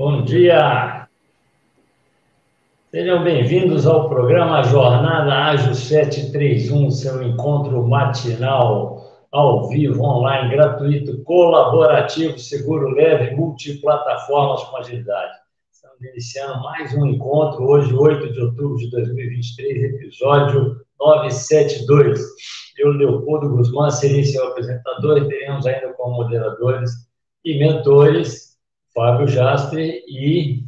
Bom dia! Sejam bem-vindos ao programa Jornada Ágil 731, seu encontro matinal, ao vivo, online, gratuito, colaborativo, seguro, leve, multiplataformas com agilidade. Estamos iniciando mais um encontro, hoje, 8 de outubro de 2023, episódio 972. Eu, Leopoldo Guzmán, serei seu apresentador e teremos ainda como moderadores e mentores Fábio Jastre e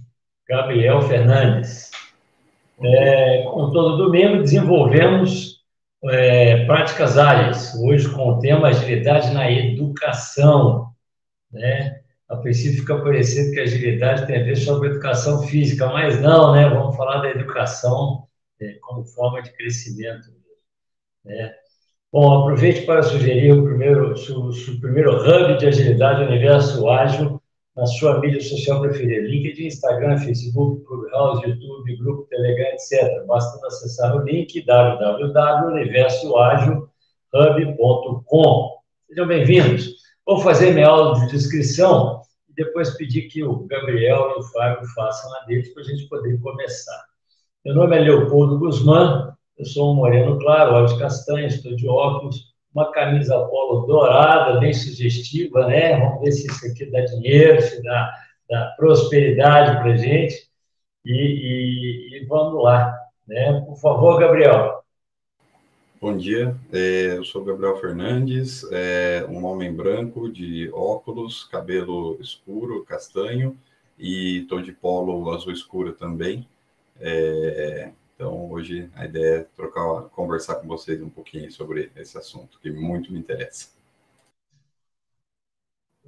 Gabriel Fernandes. É, como todo domingo, desenvolvemos é, práticas áreas, hoje com o tema agilidade na educação. Né? A princípio fica parecendo que a agilidade tem a ver só com a educação física, mas não, né? Vamos falar da educação é, como forma de crescimento. Né? Bom, aproveite para sugerir o primeiro, o, o primeiro hub de agilidade Universo Ágil na sua mídia social preferida, LinkedIn, Instagram, Facebook, Clubhouse, YouTube, Grupo Telegram, etc. Basta acessar o link www.universoagilhub.com. Sejam bem-vindos. Vou fazer minha aula de descrição e depois pedir que o Gabriel e o Fábio façam a deles para a gente poder começar. Meu nome é Leopoldo Guzmán, eu sou um moreno claro, olhos castanhos, estou de óculos, uma camisa polo dourada, bem sugestiva, né? Vamos ver se isso aqui dá dinheiro, se dá, dá prosperidade para a gente. E, e, e, vamos lá, né? Por favor, Gabriel. Bom dia, é, eu sou Gabriel Fernandes, é, um homem branco de óculos, cabelo escuro, castanho, e estou de polo azul escuro também. É, então, hoje a ideia é trocar, conversar com vocês um pouquinho sobre esse assunto, que muito me interessa.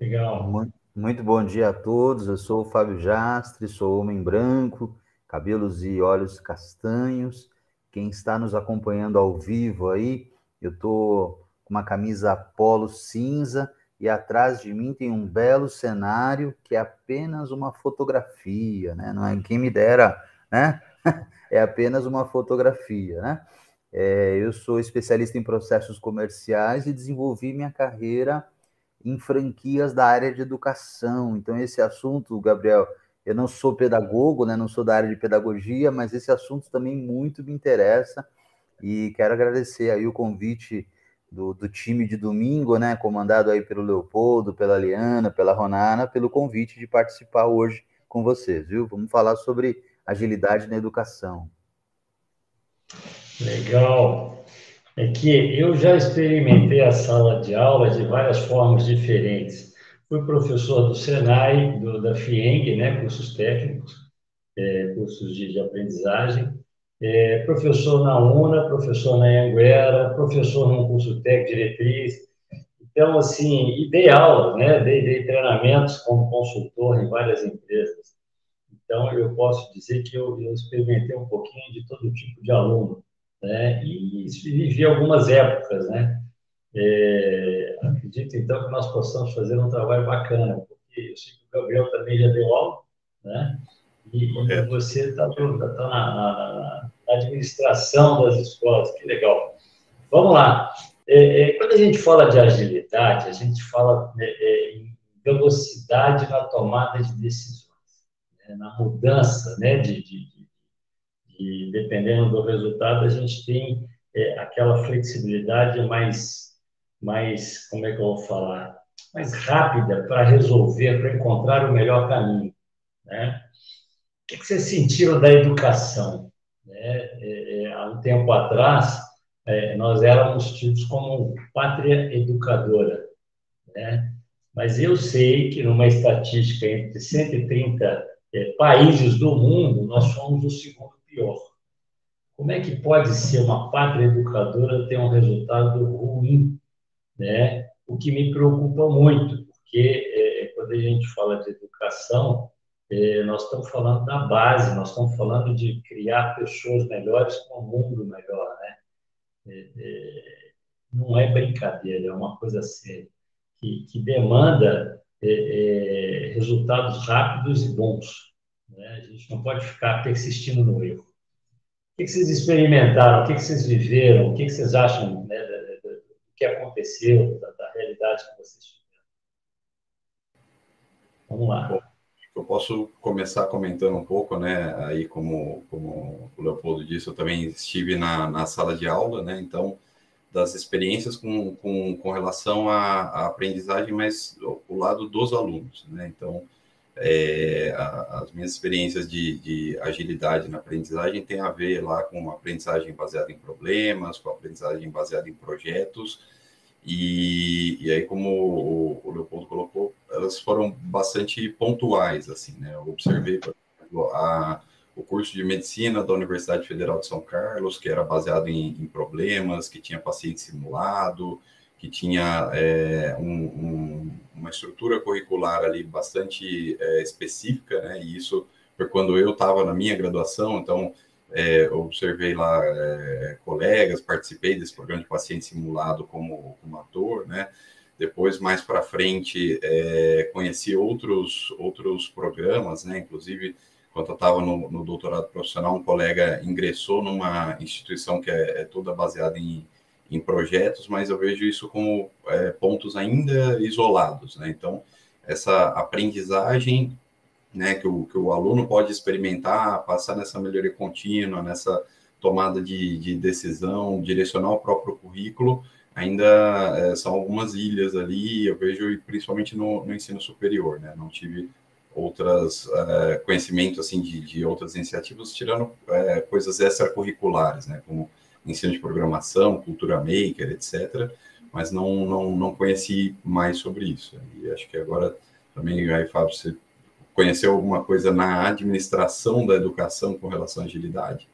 Legal. Muito, muito bom dia a todos. Eu sou o Fábio Jastre, sou homem branco, cabelos e olhos castanhos. Quem está nos acompanhando ao vivo aí, eu estou com uma camisa polo cinza e atrás de mim tem um belo cenário que é apenas uma fotografia, né? Não é quem me dera, né? é apenas uma fotografia, né? É, eu sou especialista em processos comerciais e desenvolvi minha carreira em franquias da área de educação. Então, esse assunto, Gabriel, eu não sou pedagogo, né? não sou da área de pedagogia, mas esse assunto também muito me interessa e quero agradecer aí o convite do, do time de domingo, né? comandado aí pelo Leopoldo, pela Liana, pela Ronana, pelo convite de participar hoje com vocês, viu? Vamos falar sobre agilidade na educação. Legal. É que eu já experimentei a sala de aula de várias formas diferentes. Fui professor do Senai, do, da FIENG, né, cursos técnicos, é, cursos de, de aprendizagem, é, professor na UNA, professor na Anguera, professor num curso técnico diretriz. Então, assim, ideal, né? Dei, dei treinamentos como consultor em várias empresas. Então, eu posso dizer que eu, eu experimentei um pouquinho de todo tipo de aluno, né? E vivi algumas épocas, né? É, acredito, então, que nós possamos fazer um trabalho bacana, porque eu sei que o Gabriel também já deu aula, né? E, e você está tá na, na, na, administração das escolas, que legal. Vamos lá. É, é, quando a gente fala de agilidade, a gente fala né, é, em velocidade na tomada de decisões. É, na mudança, né, de, de, de, dependendo do resultado, a gente tem é, aquela flexibilidade mais, mais, como é que eu vou falar, mais rápida para resolver, para encontrar o melhor caminho, né? O que, vocês sentiram da educação? Né? É, é, há um tempo atrás, é, nós éramos tidos como pátria educadora, né? Mas eu sei que numa estatística entre 130 é, países do mundo, nós somos o segundo pior. Como é que pode ser uma pátria educadora ter um resultado ruim? Né? O que me preocupa muito, porque é, quando a gente fala de educação, é, nós estamos falando da base, nós estamos falando de criar pessoas melhores com um mundo melhor. Né? É, é, não é brincadeira, é uma coisa séria, que, que demanda é, é, resultados rápidos e bons. Né? A gente não pode ficar persistindo no erro. O que, vocês experimentaram? O que, vocês viveram? O que, vocês acham né, do, que aconteceu, da, da, realidade que vocês tiveram? Vamos lá. eu posso começar comentando um pouco, né? Aí, como, como o Leopoldo disse, eu também estive na, na sala de aula, né? Então, das experiências com, com, com relação à, à aprendizagem, mas o, lado dos alunos, né? Então, é, a, as minhas experiências de, de, agilidade na aprendizagem tem a ver lá com aprendizagem baseada em problemas, com aprendizagem baseada em projetos, e, e aí, como o, o Leopoldo colocou, elas foram bastante pontuais, assim, né? Eu observei, por exemplo, a, o curso de medicina da Universidade Federal de São Carlos, que era baseado em, em problemas, que tinha paciente simulado, que tinha é, um, um, uma estrutura curricular ali bastante é, específica, né? E isso foi quando eu estava na minha graduação, então é, observei lá é, colegas, participei desse programa de paciente simulado como, como ator, né? Depois, mais para frente, é, conheci outros, outros programas, né? Inclusive, quando eu estava no, no, doutorado profissional, um colega ingressou numa instituição que é, é toda baseada em, em projetos, mas eu vejo isso como é, pontos ainda isolados, né? Então, essa aprendizagem né, que o, que o aluno pode experimentar, passar nessa melhoria contínua, nessa tomada de, de decisão, direcionar o próprio currículo, ainda é, são algumas ilhas ali, eu vejo, principalmente no, no ensino superior, né, não tive outras é, conhecimento assim de, de, outras iniciativas, tirando é, coisas extracurriculares, né, como ensino de programação, cultura maker, etc., mas não, não, não conheci mais sobre isso. E acho que agora também, aí, Fábio, você conheceu alguma coisa na administração da educação com relação à agilidade?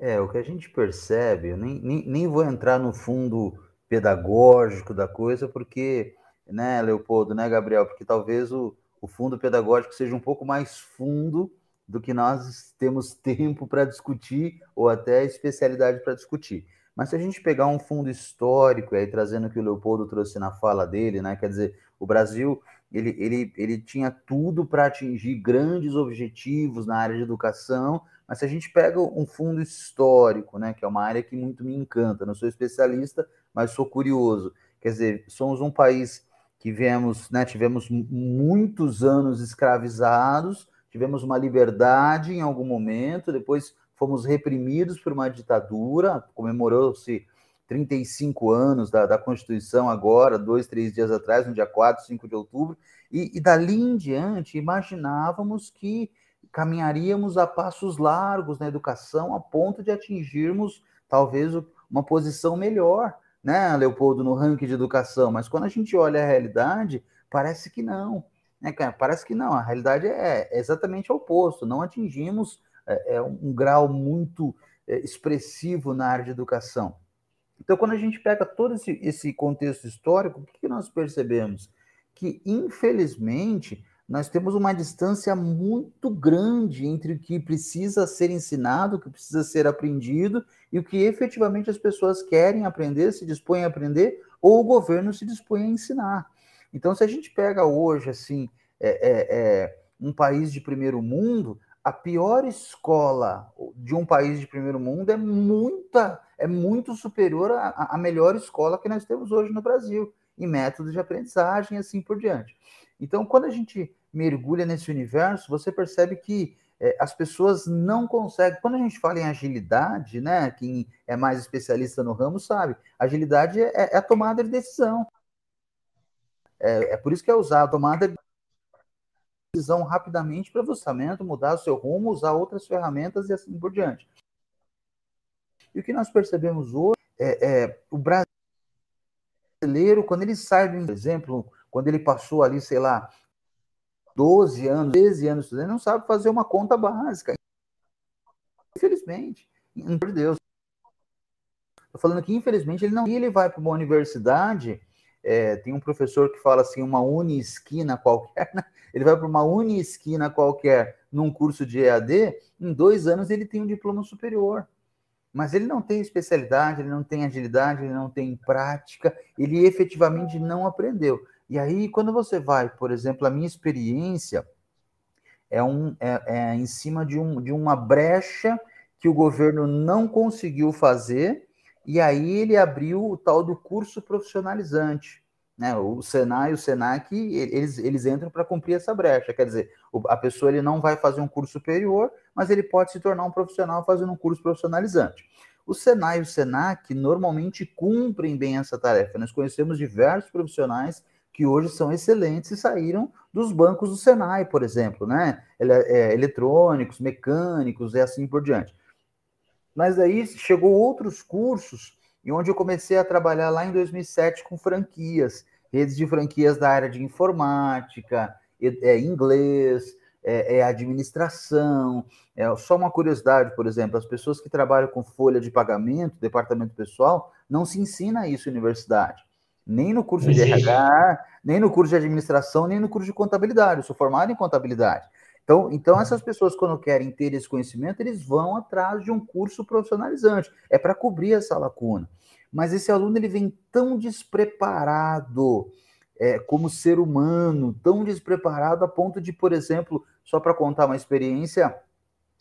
É, o que a gente percebe, eu nem, nem, nem vou entrar no fundo pedagógico da coisa, porque, né, Leopoldo, né, Gabriel, porque talvez o, o fundo pedagógico seja um pouco mais fundo do que nós temos tempo para discutir ou até especialidade para discutir. Mas se a gente pegar um fundo histórico, aí trazendo o que o Leopoldo trouxe na fala dele, né, quer dizer, o Brasil ele, ele, ele tinha tudo para atingir grandes objetivos na área de educação, mas se a gente pega um fundo histórico, né, que é uma área que muito me encanta, não sou especialista, mas sou curioso. Quer dizer, somos um país que viemos, né, tivemos muitos anos escravizados, tivemos uma liberdade em algum momento, depois fomos reprimidos por uma ditadura, comemorou-se 35 anos da, da, Constituição agora, dois, três dias atrás, no dia 4, 5 de outubro, e, e dali em diante imaginávamos que caminharíamos a passos largos na educação a ponto de atingirmos talvez uma posição melhor, né, Leopoldo, no ranking de educação, mas quando a gente olha a realidade, parece que não, né, cara? Parece que não, a realidade é, é exatamente o oposto, não atingimos é, é um grau muito é, expressivo na área de educação. Então, quando a gente pega todo esse, esse contexto histórico, o que, que nós percebemos? Que, infelizmente, nós temos uma distância muito grande entre o que precisa ser ensinado, o que precisa ser aprendido e o que efetivamente as pessoas querem aprender, se dispõem a aprender, ou o governo se dispõe a ensinar. Então, se a gente pega hoje, assim, é, é, é um país de primeiro mundo, a pior escola de um país de primeiro mundo é muita, é muito superior à, à melhor escola que nós temos hoje no Brasil, em métodos de aprendizagem e assim por diante. Então, quando a gente mergulha nesse universo, você percebe que é, as pessoas não conseguem. Quando a gente fala em agilidade, né? Quem é mais especialista no ramo sabe, agilidade é, é a tomada de decisão. É, é, por isso que é usar a tomada de decisão rapidamente para o orçamento, mudar o seu rumo, usar outras ferramentas e assim por diante. E o que nós percebemos hoje é, é o brasileiro, quando ele sai do exemplo, quando ele passou ali, sei lá, 12 anos, 13 anos ele não sabe fazer uma conta básica. Infelizmente, por Deus. Estou falando que, infelizmente, ele não. Ele vai para uma universidade é, tem um professor que fala assim, uma uni esquina qualquer, né? ele vai para uma uni esquina qualquer num curso de EAD, em dois anos ele tem um diploma superior. Mas ele não tem especialidade, ele não tem agilidade, ele não tem prática, ele efetivamente não aprendeu. E aí, quando você vai, por exemplo, a minha experiência é, um, é, é em cima de, um, de uma brecha que o governo não conseguiu fazer e aí ele abriu o tal do curso profissionalizante. Né? O Senai e o Senac, eles, eles entram para cumprir essa brecha. Quer dizer, a pessoa ele não vai fazer um curso superior, mas ele pode se tornar um profissional fazendo um curso profissionalizante. O Senai e o Senac normalmente cumprem bem essa tarefa. Nós conhecemos diversos profissionais que hoje são excelentes e saíram dos bancos do Senai, por exemplo, né? É, eletrônicos, mecânicos e assim por diante. Mas aí chegou outros cursos e onde eu comecei a trabalhar lá em 2007 com franquias redes de franquias da área de informática, é, inglês, é, é administração. É, só uma curiosidade, por exemplo, as pessoas que trabalham com folha de pagamento, departamento pessoal, não se ensina isso na universidade. Nem no curso de RH, nem no curso de administração, nem no curso de contabilidade. Eu sou formado em contabilidade. Então, então, essas pessoas, quando querem ter esse conhecimento, eles vão atrás de um curso profissionalizante. É para cobrir essa lacuna mas esse aluno ele vem tão despreparado é, como ser humano, tão despreparado a ponto de, por exemplo, só para contar uma experiência,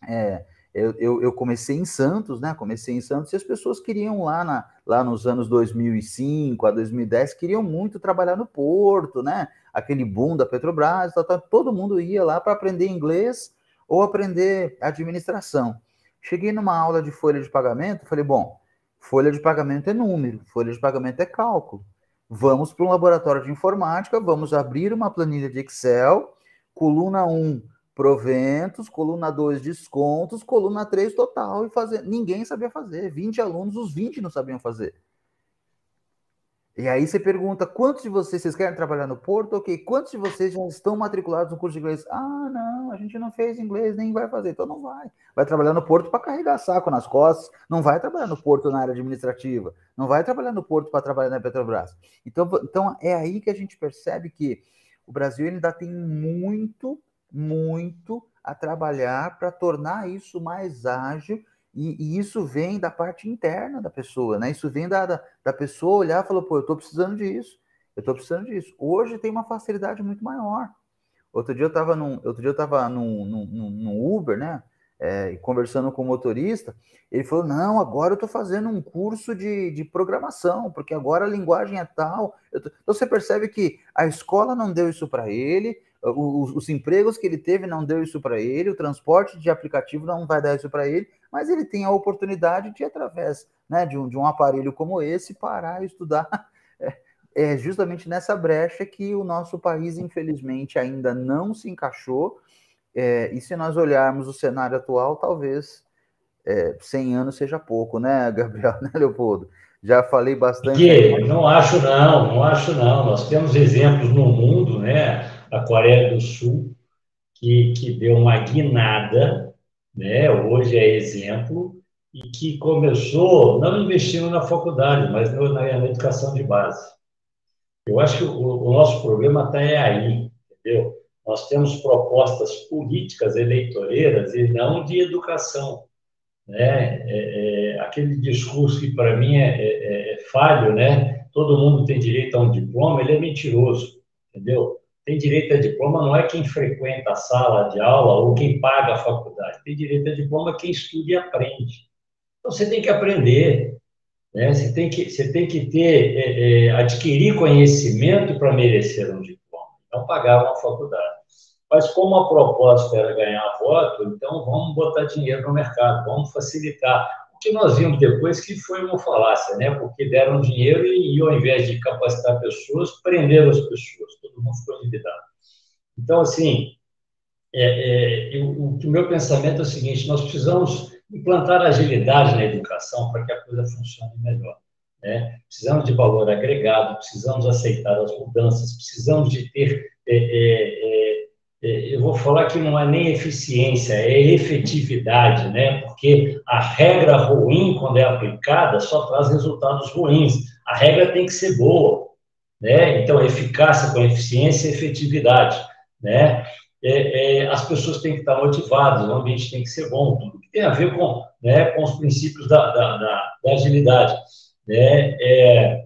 é, eu, eu, eu, comecei em Santos, né? Comecei em Santos e as pessoas queriam lá, na, lá nos anos 2005 a 2010, queriam muito trabalhar no porto, né? Aquele boom da Petrobras, tal, tal, todo mundo ia lá para aprender inglês ou aprender administração. Cheguei numa aula de folha de pagamento, falei, bom, Folha de pagamento é número, folha de pagamento é cálculo. Vamos para um laboratório de informática, vamos abrir uma planilha de Excel, coluna 1, proventos, coluna 2, descontos, coluna 3, total, e fazer. Ninguém sabia fazer. 20 alunos, os 20 não sabiam fazer. E aí você pergunta, quantos de vocês, vocês querem trabalhar no Porto? Ok, quantos de vocês já estão matriculados no curso de inglês? Ah, não, a gente não fez inglês, nem vai fazer, então não vai. Vai trabalhar no Porto para carregar saco nas costas, não vai trabalhar no Porto na área administrativa, não vai trabalhar no Porto para trabalhar na Petrobras. Então, então é aí que a gente percebe que o Brasil ainda tem muito, muito a trabalhar para tornar isso mais ágil e, e, isso vem da parte interna da pessoa, né? Isso vem da, da, da pessoa olhar e falar, pô, eu estou precisando disso, eu estou precisando disso. Hoje tem uma facilidade muito maior. Outro dia eu estava num, outro dia eu estava num, num, num, Uber, né? É, conversando com o motorista, ele falou: não, agora eu estou fazendo um curso de, de programação, porque agora a linguagem é tal. Tô... Então você percebe que a escola não deu isso para ele, os, os, empregos que ele teve não deu isso para ele, o transporte de aplicativo não vai dar isso para ele, mas ele tem a oportunidade de, através né, de, um, de um aparelho como esse, parar e estudar. É, é justamente nessa brecha que o nosso país, infelizmente, ainda não se encaixou. É, e se nós olharmos o cenário atual, talvez é, 100 anos seja pouco, né, Gabriel, né, Leopoldo? Já falei bastante. Que, não acho não, não acho não. Nós temos exemplos no mundo, né? A Coreia do Sul, que, que deu uma guinada né? hoje é exemplo, e que começou não investindo na faculdade, mas na, na, educação de base. Eu acho que o, o nosso problema está é aí, entendeu? Nós temos propostas políticas eleitoreiras e não de educação. Né? É, é, aquele discurso que, para mim, é, é, é falho, né? todo mundo tem direito a um diploma, ele é mentiroso, entendeu? Tem direito a diploma não é quem frequenta a sala de aula ou quem paga a faculdade. Tem direito a diploma quem estuda e aprende. Então, você tem que aprender. Né? Você, tem que, você tem que ter, é, é, adquirir conhecimento para merecer um diploma, não pagar uma faculdade. Mas como a proposta era ganhar voto, então vamos botar dinheiro no mercado, vamos facilitar que nós vimos depois que foi uma falácia, né? Porque deram dinheiro e, e ao invés de capacitar pessoas, prenderam as pessoas, todo mundo ficou endividado. Então, assim, é, é, eu, o, o meu pensamento é o seguinte: nós precisamos implantar agilidade na educação para que a coisa funcione melhor. Né? Precisamos de valor agregado, precisamos aceitar as mudanças, precisamos de ter é, é, é eu vou falar que não é nem eficiência, é efetividade, né? Porque a regra ruim, quando é aplicada, só traz resultados ruins. A regra tem que ser boa, né? Então, eficácia com eficiência e efetividade, né? É, é, as pessoas têm que estar motivadas, o ambiente tem que ser bom, tudo que tem a ver com, né, com os princípios da, da, da, da agilidade, né? É,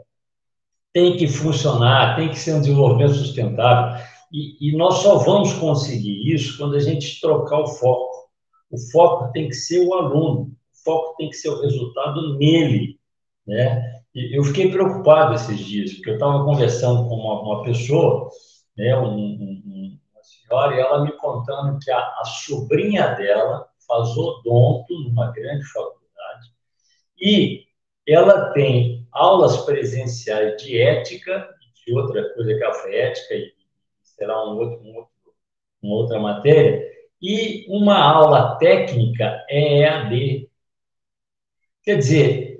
tem que funcionar, tem que ser um desenvolvimento sustentável. E, e, nós só vamos conseguir isso quando a gente trocar o foco. O foco tem que ser o aluno, o foco tem que ser o resultado nele, né? eu fiquei preocupado esses dias, porque eu estava conversando com uma, uma pessoa, né, um, um, uma senhora, e ela me contando que a, a sobrinha dela faz odonto numa grande faculdade e ela tem aulas presenciais de ética, de outra coisa que é a ética, e será um outro, um outro, uma outra matéria, e uma aula técnica é EAD. Quer dizer,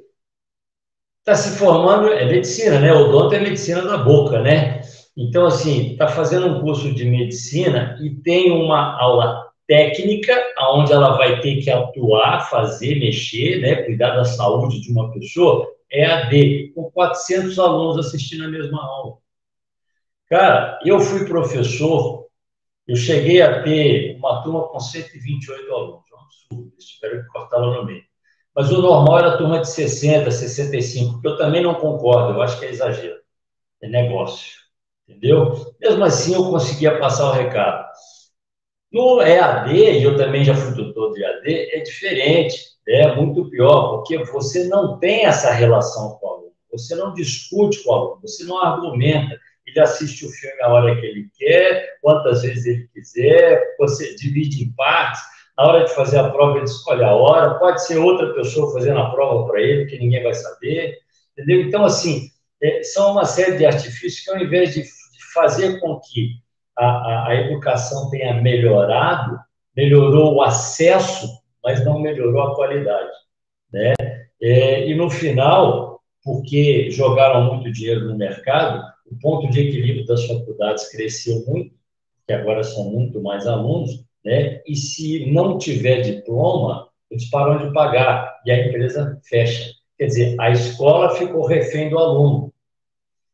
está se formando, é medicina, né? O odonto é medicina da boca, né? Então, assim, está fazendo um curso de medicina e tem uma aula técnica, onde ela vai ter que atuar, fazer, mexer, né? Cuidar da saúde de uma pessoa, é a D, com 400 alunos assistindo a mesma aula. Cara, eu fui professor, eu cheguei a ter uma turma com 128 alunos, é um absurdo, espero que cortar lá no meio. Mas o normal era turma de 60, 65, que eu também não concordo, eu acho que é exagero. É negócio. Entendeu? Mesmo assim, eu conseguia passar o recado. No EAD, e eu também já fui tutor de EAD, é diferente, é muito pior, porque você não tem essa relação com o aluno, você não discute com o aluno, você não argumenta, ele assiste o filme a hora que ele quer, quantas vezes ele quiser, você divide em partes, na hora de fazer a prova, ele escolhe a hora, pode ser outra pessoa fazendo a prova para ele, que ninguém vai saber, entendeu? Então, assim, é, são uma série de artifícios que, ao invés de, de fazer com que a, a, a, educação tenha melhorado, melhorou o acesso, mas não melhorou a qualidade, né? É, e no final, porque jogaram muito dinheiro no mercado, o ponto de equilíbrio das faculdades cresceu muito, que agora são muito mais alunos, né? E se não tiver diploma, eles param de pagar e a empresa fecha. Quer dizer, a escola ficou refém do aluno.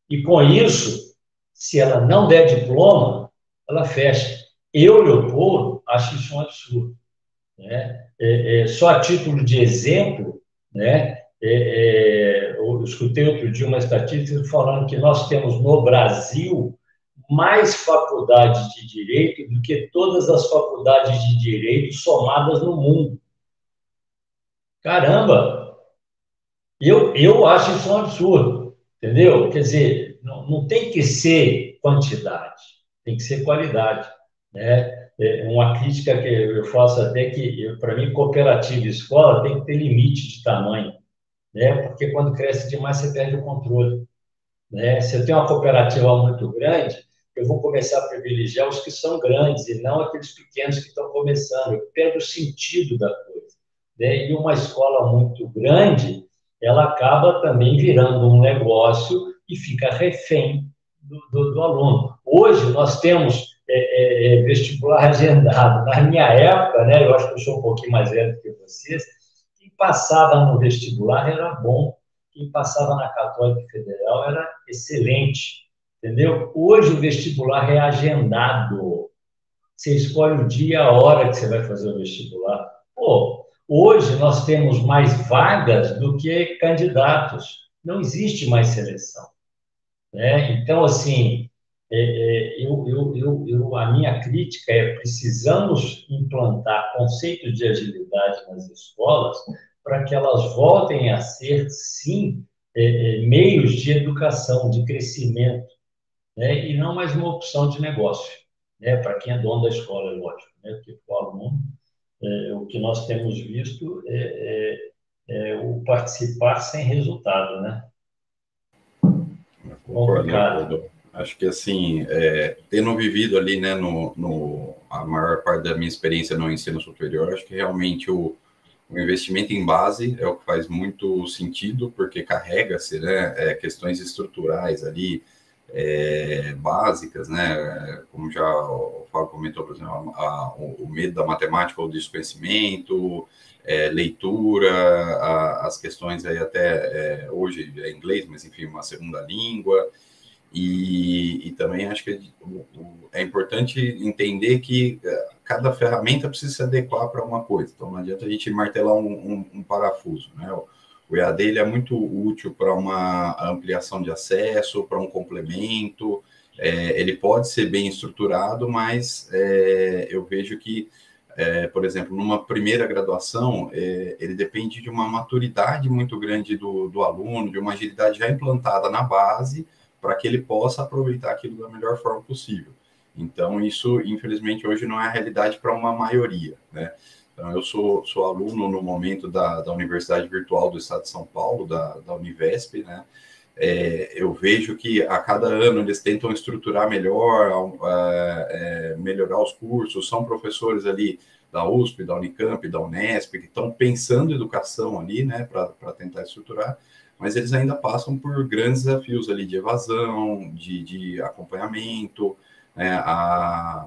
E com isso, se ela não der diploma, ela fecha. Eu, Leopoldo, acho isso um absurdo. Né? É, é, só a título de exemplo, né? É, é eu escutei outro dia uma estatística falando que nós temos no Brasil mais faculdades de direito do que todas as faculdades de direito somadas no mundo. Caramba! Eu, eu acho isso um absurdo, entendeu? Quer dizer, não, não tem que ser quantidade, tem que ser qualidade. Né? É uma crítica que eu faço até que, para mim, cooperativa e escola tem que ter limite de tamanho, né? porque quando cresce demais você perde o controle. Né? Se eu tenho uma cooperativa muito grande, eu vou começar a privilegiar os que são grandes e não aqueles pequenos que estão começando. Eu pego o sentido da coisa. Né? E uma escola muito grande, ela acaba também virando um negócio e fica refém do, do, do aluno. Hoje, nós temos é, é, é, vestibular agendado. Na minha época, né, eu acho que eu sou um pouquinho mais velho do que vocês, quem passava no vestibular era bom, quem passava na Católica Federal era excelente entendeu? Hoje o vestibular é agendado. Você escolhe o dia, a hora que você vai fazer o vestibular. Pô, hoje nós temos mais vagas do que candidatos. Não existe mais seleção. Né? Então, assim, é, é, eu, eu, eu, eu, a minha crítica é precisamos implantar conceitos de agilidade nas escolas para que elas voltem a ser, sim, é, é meios de educação, de crescimento né, e não mais uma opção de negócio, né, para quem é dono da escola, é lógico, né, porque o aluno, é, o que nós temos visto é, é, é o participar sem resultado, né? Concordo, Acho que assim, é, tendo vivido ali, né, no, no, a maior parte da minha experiência no ensino superior, acho que realmente o, o investimento em base é o que faz muito sentido, porque carrega-se, né, é, questões estruturais ali, é, básicas, né? Como já o Fábio comentou, por exemplo, a, a, o medo da matemática ou do desconhecimento, é, leitura, a, as questões aí até é, hoje é inglês, mas enfim, uma segunda língua. E, e também acho que é importante entender que é, cada ferramenta precisa se adequar para uma coisa. Então não adianta a gente martelar um, um, um parafuso, né? O EAD ele é muito útil para uma ampliação de acesso, para um complemento. É, ele pode ser bem estruturado, mas é, eu vejo que é, por exemplo, numa primeira graduação, é, ele depende de uma maturidade muito grande do, do aluno, de uma agilidade já implantada na base, para que ele possa aproveitar aquilo da melhor forma possível. Então, isso, infelizmente, hoje não é a realidade para uma maioria, né? Então, eu sou, sou aluno no momento da, da Universidade Virtual do Estado de São Paulo, da, da Univesp, né? É, eu vejo que a cada ano eles tentam estruturar melhor, é, é, melhorar os cursos, são professores ali da USP, da Unicamp, da Unesp, que estão pensando educação ali, né, para tentar estruturar, mas eles ainda passam por grandes desafios ali de evasão, de, de acompanhamento, né, a,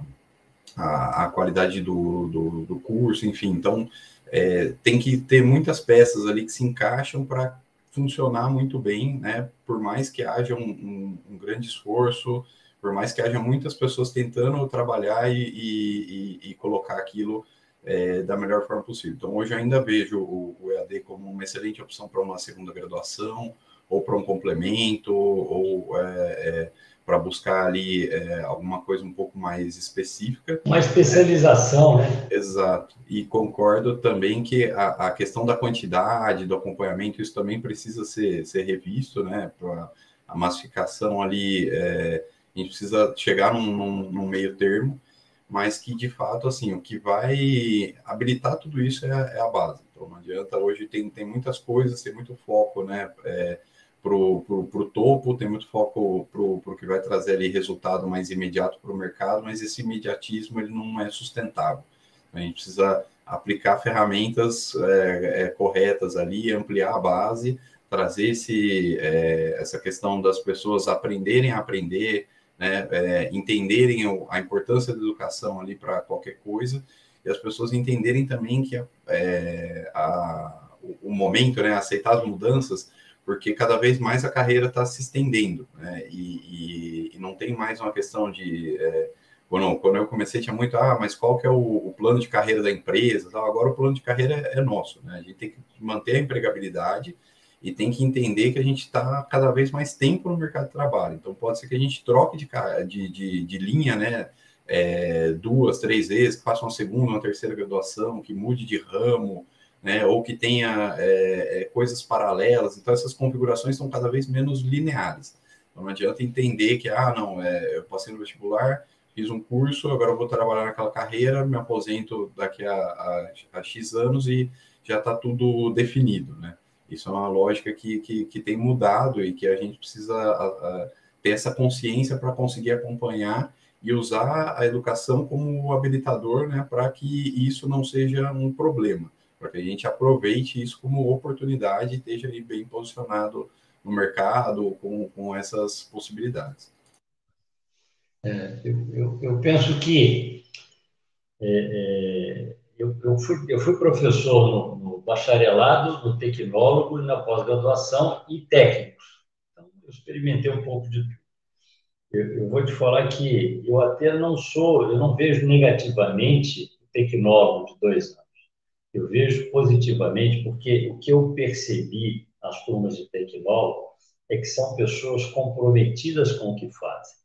a, a, qualidade do, do, do, curso, enfim. Então, é, tem que ter muitas peças ali que se encaixam para funcionar muito bem, né? Por mais que haja um, um, um, grande esforço, por mais que haja muitas pessoas tentando trabalhar e, e, e colocar aquilo é, da melhor forma possível. Então, hoje ainda vejo o, o EAD como uma excelente opção para uma segunda graduação, ou para um complemento, ou é, é, para buscar ali é, alguma coisa um pouco mais específica. Uma especialização, né? Exato. E concordo também que a, a, questão da quantidade, do acompanhamento, isso também precisa ser, ser revisto, né? Para a massificação ali, é, a gente precisa chegar num, num, num, meio termo, mas que de fato, assim, o que vai habilitar tudo isso é, é a base. Então não adianta, hoje tem, tem muitas coisas, tem muito foco, né? É, para o topo, tem muito foco para o que vai trazer ali resultado mais imediato para o mercado, mas esse imediatismo ele não é sustentável. A gente precisa aplicar ferramentas é, é, corretas ali, ampliar a base, trazer esse, é, essa questão das pessoas aprenderem a aprender, né, é, entenderem a importância da educação ali para qualquer coisa, e as pessoas entenderem também que a, é, a, o momento, né, aceitar as mudanças, porque cada vez mais a carreira está se estendendo, né? E, e, e, não tem mais uma questão de é, quando, eu comecei tinha muito ah, mas qual que é o, o plano de carreira da empresa? Tal. Agora o plano de carreira é, é, nosso, né? A gente tem que manter a empregabilidade e tem que entender que a gente está cada vez mais tempo no mercado de trabalho. Então pode ser que a gente troque de, de, de, de linha, né? É, duas, três vezes, que faça uma segunda, uma terceira graduação, que mude de ramo, né, ou que tenha é, é, coisas paralelas. Então, essas configurações são cada vez menos lineares. Então, não adianta entender que, ah, não, é, eu passei no vestibular, fiz um curso, agora eu vou trabalhar naquela carreira, me aposento daqui a, a, a X anos e já está tudo definido, né? Isso é uma lógica que, que, que, tem mudado e que a gente precisa a, a, ter essa consciência para conseguir acompanhar e usar a educação como habilitador, né, para que isso não seja um problema para que a gente aproveite isso como oportunidade e esteja bem posicionado no mercado com, com essas possibilidades. É, eu, eu, eu, penso que é, é, eu, eu, fui, eu fui professor no, no bacharelado, no tecnólogo, na pós-graduação e técnicos. Então, eu experimentei um pouco de tudo. Eu, eu, vou te falar que eu até não sou, eu não vejo negativamente o tecnólogo de dois anos eu vejo positivamente, porque o que eu percebi nas turmas de tecnólogo é que são pessoas comprometidas com o que fazem,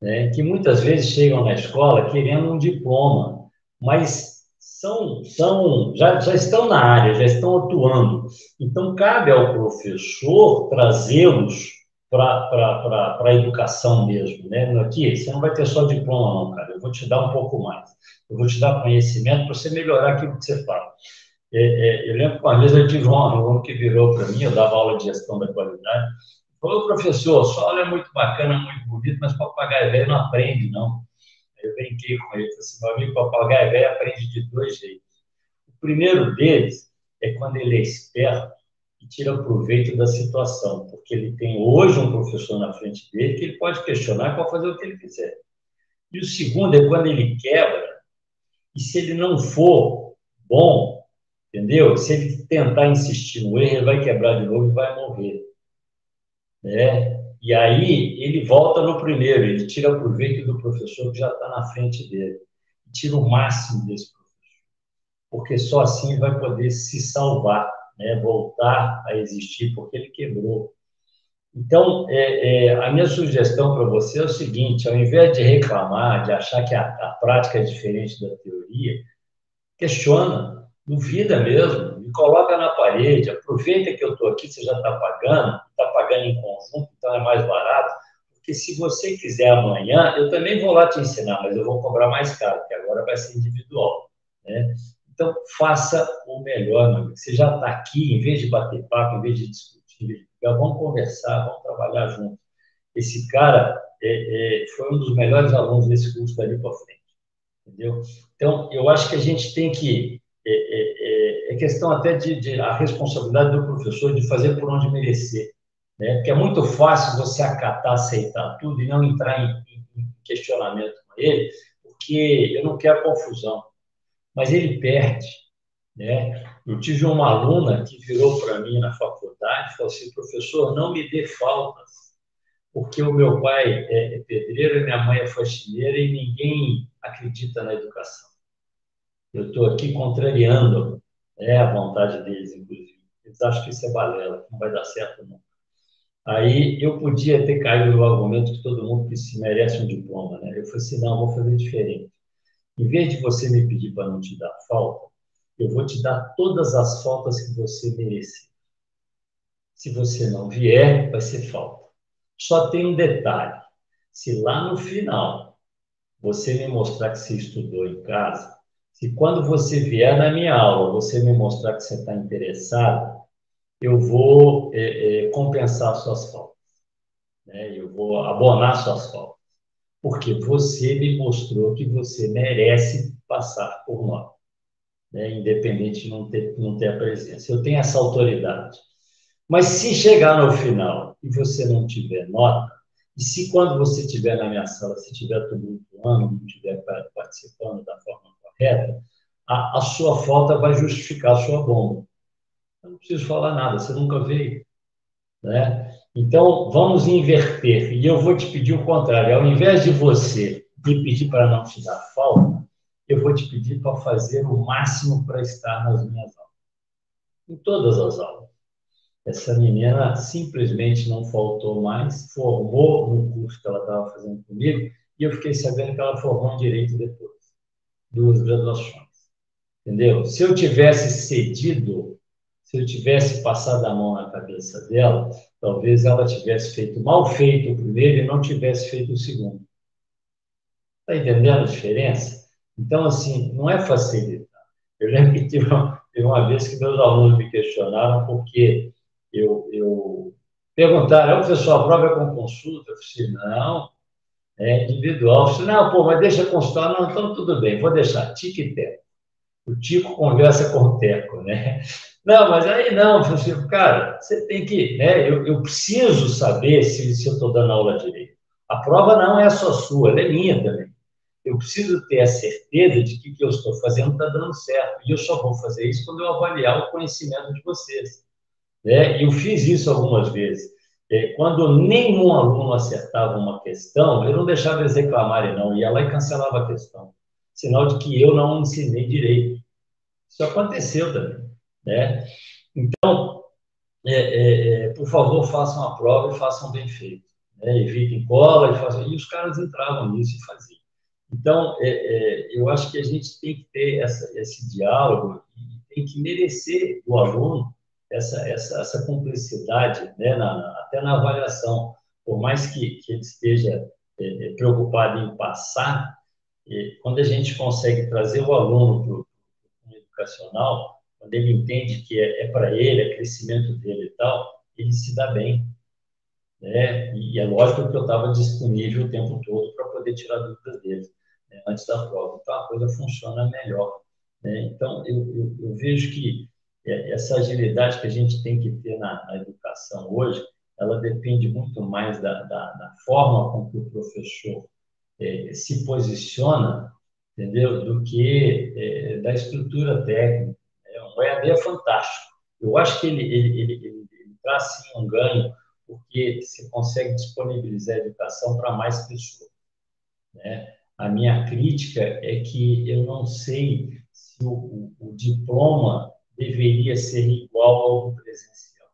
né? que muitas vezes chegam na escola querendo um diploma, mas são, são já, já estão na área, já estão atuando. Então, cabe ao professor trazê-los para a educação mesmo, né? Aqui, você não vai ter só diploma, não, cara. Eu vou te dar um pouco mais. Eu vou te dar conhecimento para você melhorar aquilo que você fala. É, é, eu lembro que uma vez eu tive um aluno que virou para mim, eu dava aula de gestão da qualidade, falou, professor, sua aula é muito bacana, muito bonita, mas papagaio velho não aprende, não. Eu brinquei com ele, assim, meu amigo papagaio velho aprende de dois jeitos. O primeiro deles é quando ele é esperto e tira proveito da situação, porque ele tem hoje um professor na frente dele que ele pode questionar pode fazer o que ele quiser. E o segundo é quando ele quebra, e se ele não for bom, Entendeu? Se ele tentar insistir no erro, ele vai quebrar de novo e vai morrer. Né? E aí ele volta no primeiro, ele tira proveito do professor que já está na frente dele. Tira o máximo desse professor. Porque só assim vai poder se salvar, né? voltar a existir, porque ele quebrou. Então, é, é, a minha sugestão para você é o seguinte: ao invés de reclamar, de achar que a, a prática é diferente da teoria, questiona, duvida mesmo, me coloca na parede, aproveita que eu estou aqui, você já está pagando, está pagando em conjunto, então é mais barato, porque se você quiser amanhã, eu também vou lá te ensinar, mas eu vou cobrar mais caro, porque agora vai ser individual. Né? Então, faça o melhor, meu amigo. Você já está aqui, em vez de bater papo, em vez de discutir, vamos conversar, vamos trabalhar junto. Esse cara é, é, foi um dos melhores alunos desse curso dali para frente. Entendeu? Então, eu acho que a gente tem que. É, é, é, é questão até de, de, a responsabilidade do professor de fazer por onde merecer. Né? Porque é muito fácil você acatar, aceitar tudo e não entrar em, em questionamento com ele, porque eu não quero confusão mas ele perde. Né? Eu tive uma aluna que virou para mim na faculdade e falou assim: professor, não me dê faltas, porque o meu pai é, é pedreiro, minha mãe é faxineira e ninguém acredita na educação. Eu estou aqui contrariando né, a vontade deles, inclusive. Eles acham que isso é balela, que não vai dar certo não. Aí eu podia ter caído no argumento que todo mundo se merece um diploma, né? Eu falei assim, não, vou fazer diferente. Em vez de você me pedir para não te dar falta, eu vou te dar todas as faltas que você merece. Se você não vier, vai ser falta. Só tem um detalhe: se lá no final você me mostrar que você estudou em casa, se quando você vier na minha aula você me mostrar que você está interessado, eu vou é, é, compensar suas faltas. Né? Eu vou abonar suas faltas porque você me mostrou que você merece passar por nós, né? independente de não ter, não ter a presença. Eu tenho essa autoridade. Mas se chegar no final e você não tiver nota, e se quando você estiver na minha sala, se estiver tumultuando, não estiver participando da forma correta, a, a sua falta vai justificar a sua bomba. Eu não preciso falar nada, você nunca veio. Né? Então, vamos inverter. E eu vou te pedir o contrário. Ao invés de você me pedir para não te dar falta, eu vou te pedir para fazer o máximo para estar nas minhas aulas. Em todas as aulas. Essa menina simplesmente não faltou mais, formou no curso que ela estava fazendo comigo, e eu fiquei sabendo que ela formou em Direito depois. Duas graduações. Entendeu? Se eu tivesse cedido se eu tivesse passado a mão na cabeça dela, talvez ela tivesse feito mal feito o primeiro e não tivesse feito o segundo. Está entendendo a diferença? Então, assim, não é facilitar. Eu lembro que teve uma, teve uma vez que meus alunos me questionaram porque eu, eu perguntaram, professor, a prova é com consulta? Eu disse, não, é individual. Eu disse, não, pô, mas deixa consultar. Não, então tudo bem, vou deixar, tique e teco. O Tico conversa com o Teco, né? Não, mas aí não, assim, cara, você tem que, né? Eu, eu preciso saber se, se eu estou dando aula direito. A prova não é só sua, ela é minha também. Eu preciso ter a certeza de que o que eu estou fazendo está dando certo. E eu só vou fazer isso quando eu avaliar o conhecimento de vocês. Né? Eu fiz isso algumas vezes. É, quando nenhum aluno acertava uma questão, eu não deixava eles reclamarem, não. Ia lá e cancelava a questão. Sinal de que eu não ensinei direito. Isso aconteceu também. Né? Então, é, é, é, por favor, façam a prova e façam bem feito. Né? Evitem cola e façam. E os caras entravam nisso e faziam. Então, é, é, eu acho que a gente tem que ter essa, esse diálogo e tem que merecer do aluno essa, essa, essa cumplicidade, né? Na, até na avaliação. Por mais que, que ele esteja é, preocupado em passar, quando a gente consegue trazer o aluno para o educacional, quando ele entende que é, é para ele, é crescimento dele e tal, ele se dá bem. Né? E é lógico que eu estava disponível o tempo todo para poder tirar dúvidas dele, né? antes da prova. Então, a coisa funciona melhor. Né? Então, eu, eu, eu, vejo que essa agilidade que a gente tem que ter na, na educação hoje, ela depende muito mais da, da, da forma com que o professor é, se posiciona, entendeu? Do que é, da estrutura técnica. O EAD é fantástico. Eu acho que ele, ele, ele, ele, ele traz sim um ganho, porque você consegue disponibilizar a educação para mais pessoas. Né? A minha crítica é que eu não sei se o, o, o diploma deveria ser igual ao presencial.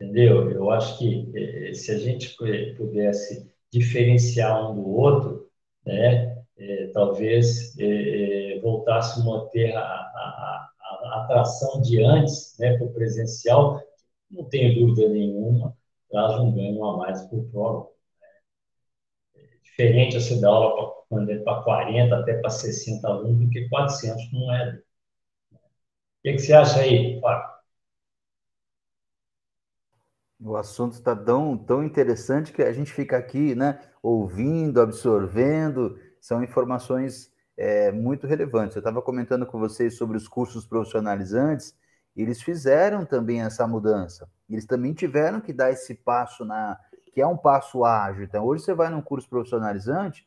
Entendeu? Eu acho que eh, se a gente pudesse diferenciar um do outro, né, é, talvez é, é voltássemos a ter a, a, a, atração de antes né, para o presencial, não tenho dúvida nenhuma, traz um ganho a mais para o prólogo. Né? É diferente você dar aula para 40 até para 60 alunos do que 400 não é. O que, que você acha aí, Fábio? O assunto está tão, tão interessante que a gente fica aqui, né, ouvindo, absorvendo, são informações é, muito relevantes. Eu estava comentando com vocês sobre os cursos profissionalizantes, eles fizeram também essa mudança. Eles também tiveram que dar esse passo na que é um passo ágil. Então, hoje você vai num curso profissionalizante,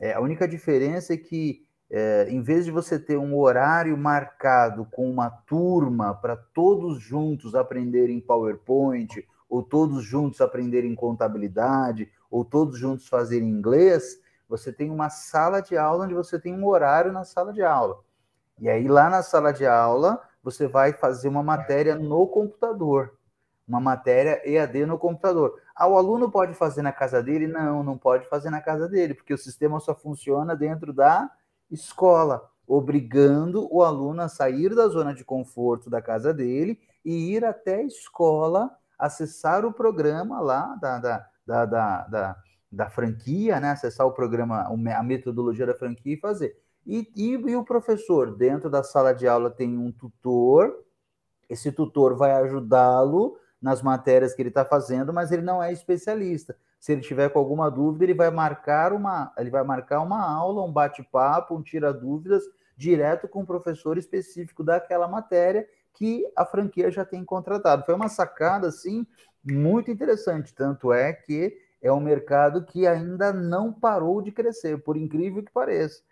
é, a única diferença é que é, em vez de você ter um horário marcado com uma turma para todos juntos aprenderem PowerPoint ou todos juntos aprenderem contabilidade, ou todos juntos fazerem inglês, você tem uma sala de aula onde você tem um horário na sala de aula. E aí, lá na sala de aula, você vai fazer uma matéria no computador. Uma matéria EAD no computador. Ah, o aluno pode fazer na casa dele? Não, não pode fazer na casa dele, porque o sistema só funciona dentro da escola, obrigando o aluno a sair da zona de conforto da casa dele e ir até a escola acessar o programa lá da, da, da, da, da, da franquia, né? acessar o programa, a metodologia da franquia e fazer. E, e, e, o professor, dentro da sala de aula, tem um tutor, esse tutor vai ajudá-lo nas matérias que ele está fazendo, mas ele não é especialista. Se ele tiver com alguma dúvida, ele vai marcar uma, ele vai marcar uma aula, um bate-papo, um tira-dúvidas direto com o professor específico daquela matéria que a franquia já tem contratado. Foi uma sacada, assim, muito interessante. Tanto é que é um mercado que ainda não parou de crescer, por incrível que pareça.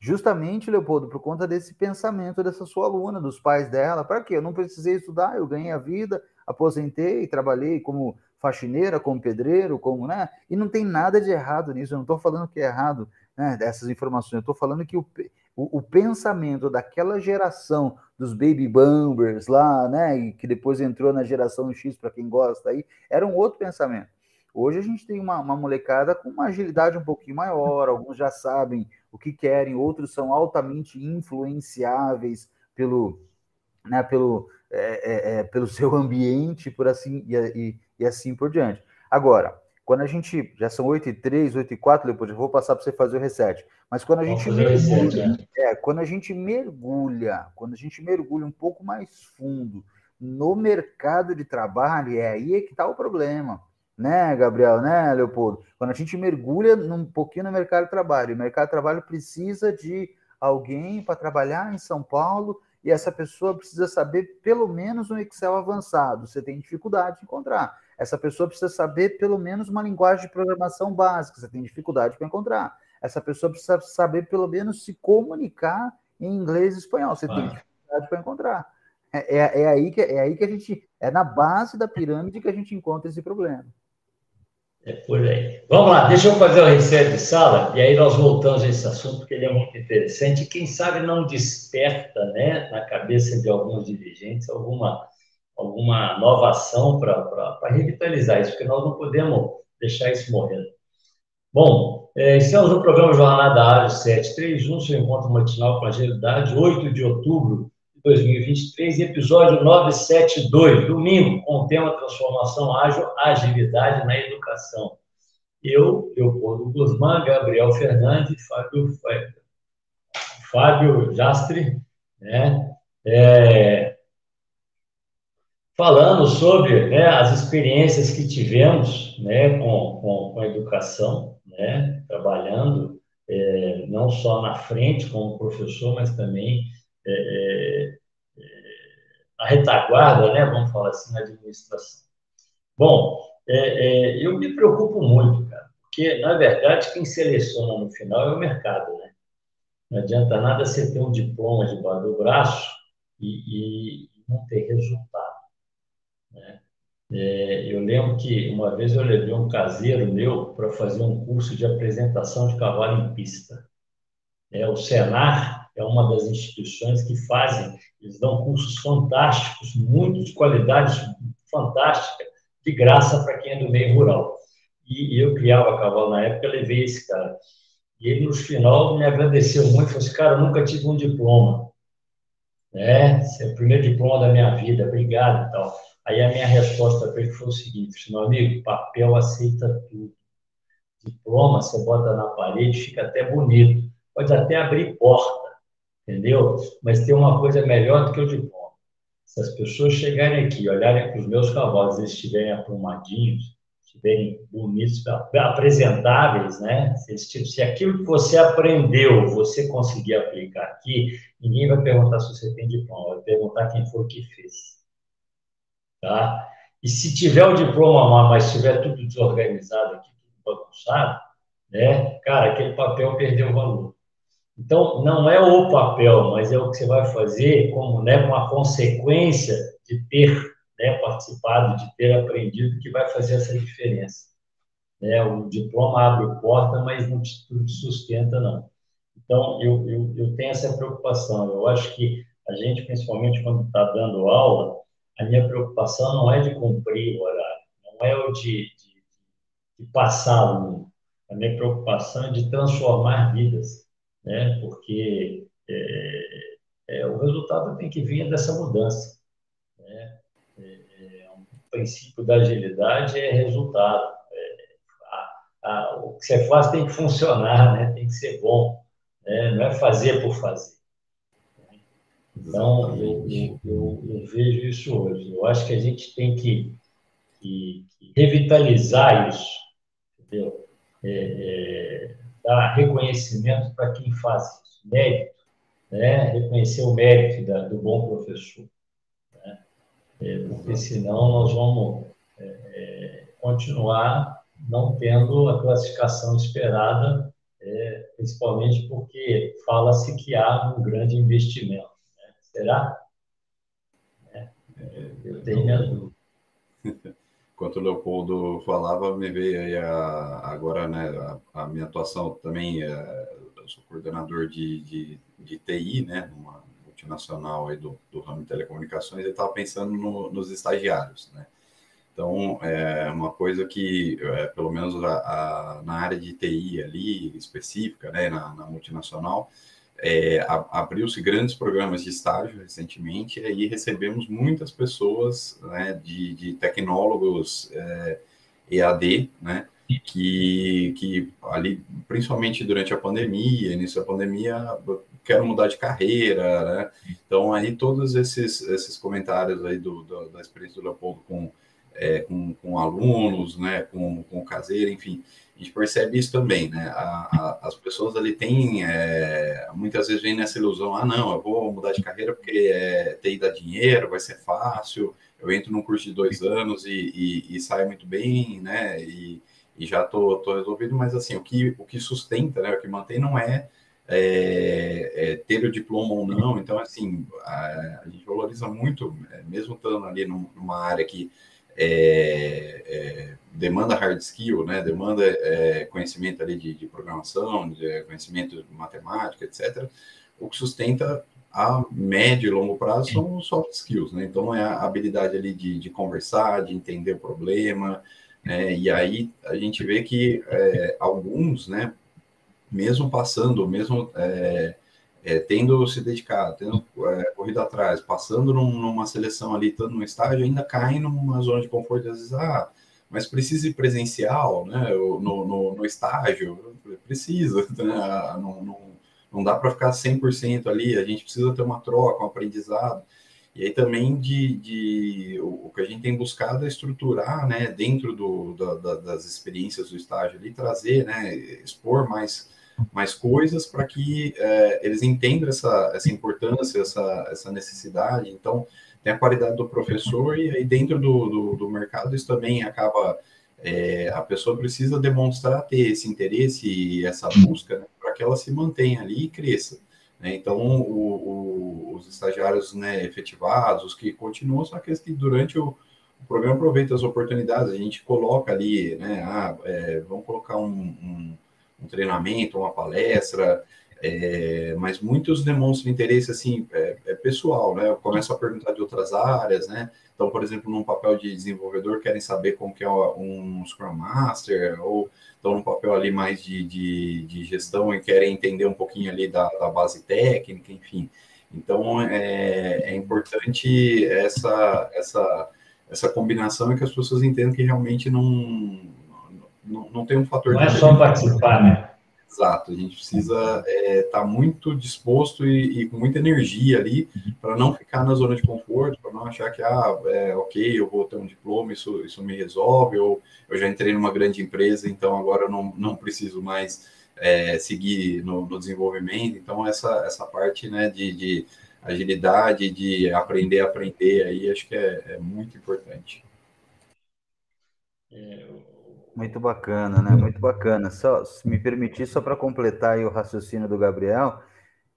Justamente, Leopoldo, por conta desse pensamento dessa sua aluna, dos pais dela. Para quê? Eu não precisei estudar, eu ganhei a vida, aposentei, trabalhei como faxineira, como pedreiro, como, né? E não tem nada de errado nisso. Eu não estou falando que é errado né, dessas informações. Eu estou falando que o, o, o, pensamento daquela geração dos baby boomers lá, né, e que depois entrou na geração X para quem gosta aí, era um outro pensamento. Hoje a gente tem uma, uma, molecada com uma agilidade um pouquinho maior, alguns já sabem o que querem, outros são altamente influenciáveis pelo, né, pelo, é, é, é pelo seu ambiente, por assim e, e, e assim por diante. Agora, quando a gente. Já são 8 e 3, 8 e 4, depois eu vou passar para você fazer o reset. Mas quando a gente mergulha, né? é, quando a gente mergulha, quando a gente mergulha um pouco mais fundo no mercado de trabalho, é aí é que está o problema. Né, Gabriel, né, Leopoldo? Quando a gente mergulha um pouquinho no mercado de trabalho, o mercado de trabalho precisa de alguém para trabalhar em São Paulo e essa pessoa precisa saber pelo menos um Excel avançado. Você tem dificuldade de encontrar. Essa pessoa precisa saber pelo menos uma linguagem de programação básica, você tem dificuldade para encontrar. Essa pessoa precisa saber pelo menos se comunicar em inglês e espanhol, você ah. tem dificuldade para encontrar. É, é, é, aí que, é aí que a gente, é na base da pirâmide que a gente encontra esse problema. É por aí. Vamos lá, deixa eu fazer o reset de sala e aí nós voltamos a esse assunto, porque ele é muito interessante e quem sabe não desperta né, na cabeça de alguns dirigentes alguma alguma nova ação para revitalizar isso, porque nós não podemos deixar isso morrendo. Bom, é, estamos no programa Jornada Área 731, seu encontro matinal com agilidade, 8 de outubro de 2023, episódio 972, domingo, com o tema Transformação Ágil, Agilidade na Educação. Eu, Leopoldo Guzmán, Gabriel Fernandes, Fábio, Fábio Jastre, né? É, falando sobre né, as experiências que tivemos né, com, com, com a educação, né, trabalhando é, não só na frente como professor, mas também é, é, na retaguarda, né, vamos falar assim, na administração. Bom, é, é, eu me preocupo muito, cara, porque, na verdade, quem seleciona no final é o mercado, né? Não adianta nada você ter um diploma debaixo do braço e, e não ter resultado. Né? É, eu lembro que uma vez eu levei um caseiro meu para fazer um curso de apresentação de cavalo em pista. É, o Senar é uma das instituições que fazem, eles dão cursos fantásticos, muito de qualidade fantástica, de graça para quem é do meio rural. E, e eu criava cavalo na época, levei esse cara. E ele, no final, me agradeceu muito, falou assim, cara, eu nunca tive um diploma, né? Esse é o primeiro diploma da minha vida, obrigado e tal. Aí a minha resposta para ele foi o seguinte, meu amigo, papel aceita tudo. Diploma você bota na parede, fica até bonito, pode até abrir porta, entendeu? Mas tem uma coisa melhor do que o diploma. Se as pessoas chegarem aqui, olharem para os meus cavalos, eles estiverem aprumadinhos, estiverem bonitos, apresentáveis, né? Se, se aquilo que você aprendeu, você conseguir aplicar aqui, ninguém vai perguntar se você tem diploma, vai perguntar quem foi que fez. Tá? E se tiver o diploma, mas estiver tudo desorganizado aqui, tudo bagunçado, né? Cara, aquele papel perdeu valor. Então, não é o papel, mas é o que você vai fazer como, né, com a consequência de ter né, participado, de ter aprendido, que vai fazer essa diferença. Né? O diploma abre porta, mas não te, sustenta, não. Então, eu, eu, eu tenho essa preocupação. Eu acho que a gente, principalmente quando está dando aula, a minha preocupação não é de cumprir o horário, não é o de, de, de passar o A minha preocupação é de transformar vidas, né? porque é, é, o resultado tem que vir dessa mudança. Né? É, é um princípio da agilidade é resultado. É, a, a, o que você faz tem que funcionar, né? tem que ser bom, né? não é fazer por fazer. Então, eu, eu, eu, vejo isso hoje. Eu acho que a gente tem que, que, que revitalizar isso, entendeu? É, é, dar reconhecimento para quem faz isso, mérito, né? reconhecer o mérito da, do bom professor. Né? É, porque senão nós vamos é, é, continuar não tendo a classificação esperada, é, principalmente porque fala-se que há um grande investimento. Será? É, eu tenho minha dúvida. Enquanto o Leopoldo falava, me veio aí a, agora né, a, a minha atuação também. É, eu sou coordenador de, de, de TI, né, numa multinacional aí do, do ramo de telecomunicações, e estava pensando no, nos estagiários, né? Então, é uma coisa que, é, pelo menos a, a, na área de TI ali, específica, né, na, na multinacional, é, abriu-se grandes programas de estágio recentemente, e aí recebemos muitas pessoas né, de, de, tecnólogos é, EAD, né, que, que ali, principalmente durante a pandemia, início da pandemia, quero mudar de carreira, né? Então, aí todos esses, esses comentários aí do, do da experiência do Leopoldo com, é, com, com, alunos, né, com, com caseiro, enfim, a gente percebe isso também, né? A, a, as pessoas ali têm, é, muitas vezes vêm nessa ilusão, ah, não, eu vou mudar de carreira porque é, TI dá dinheiro, vai ser fácil, eu entro num curso de dois anos e, e, e saio muito bem, né? E, e já tô, tô resolvido, mas assim, o que, o que sustenta, né, o que mantém não é, é, é ter o diploma ou não, então assim, a, a gente valoriza muito, é, mesmo estando ali numa área que é, é, demanda hard skill, né? Demanda é, conhecimento ali de, de, programação, de conhecimento de matemática, etc. O que sustenta a médio e longo prazo são os soft skills, né? Então é a habilidade ali de, de conversar, de entender o problema, né? E aí a gente vê que é, alguns, né? Mesmo passando, mesmo é, é, tendo se dedicado, tendo é, corrido atrás, passando num, numa seleção ali, estando no estágio, ainda caem numa zona de conforto, às vezes, ah, mas precisa ir presencial, né, no, no, no estágio, precisa, né? Não, não, não dá para ficar 100% ali, a gente precisa ter uma troca, um aprendizado, e aí também de, de o, o que a gente tem buscado é estruturar, né, dentro do, da, da, das experiências do estágio ali, trazer, né, expor mais mais coisas para que é, eles entendam essa, essa importância, essa, essa necessidade. Então, tem a qualidade do professor e aí dentro do, do, do mercado isso também acaba é, a pessoa precisa demonstrar ter esse interesse e essa busca né, para que ela se mantenha ali e cresça. Né? Então, o, o, os estagiários né, efetivados, os que continuam, são aqueles que durante o, o programa aproveitam as oportunidades, a gente coloca ali, né, ah, é, vamos colocar um, um um treinamento, uma palestra, é, mas muitos demonstram interesse assim, é, é, pessoal, né? Eu começo a perguntar de outras áreas, né? Então, por exemplo, num papel de desenvolvedor, querem saber como que é um Scrum Master, ou estão num papel ali mais de, de, de, gestão e querem entender um pouquinho ali da, da base técnica, enfim. Então, é, é importante essa, essa, essa combinação e que as pessoas entendam que realmente não, não, não tem um fator... Não é só participar, né? Exato, a gente precisa estar é, tá muito disposto e, e, com muita energia ali para não ficar na zona de conforto, para não achar que, ah, é, ok, eu vou ter um diploma, isso, isso me resolve, ou eu já entrei numa grande empresa, então agora eu não, não preciso mais é, seguir no, no, desenvolvimento. Então, essa, essa parte né, de, de agilidade, de aprender a aprender aí, acho que é, é muito importante. É, muito bacana, né? Muito bacana. Só, se me permitir, só para completar o raciocínio do Gabriel,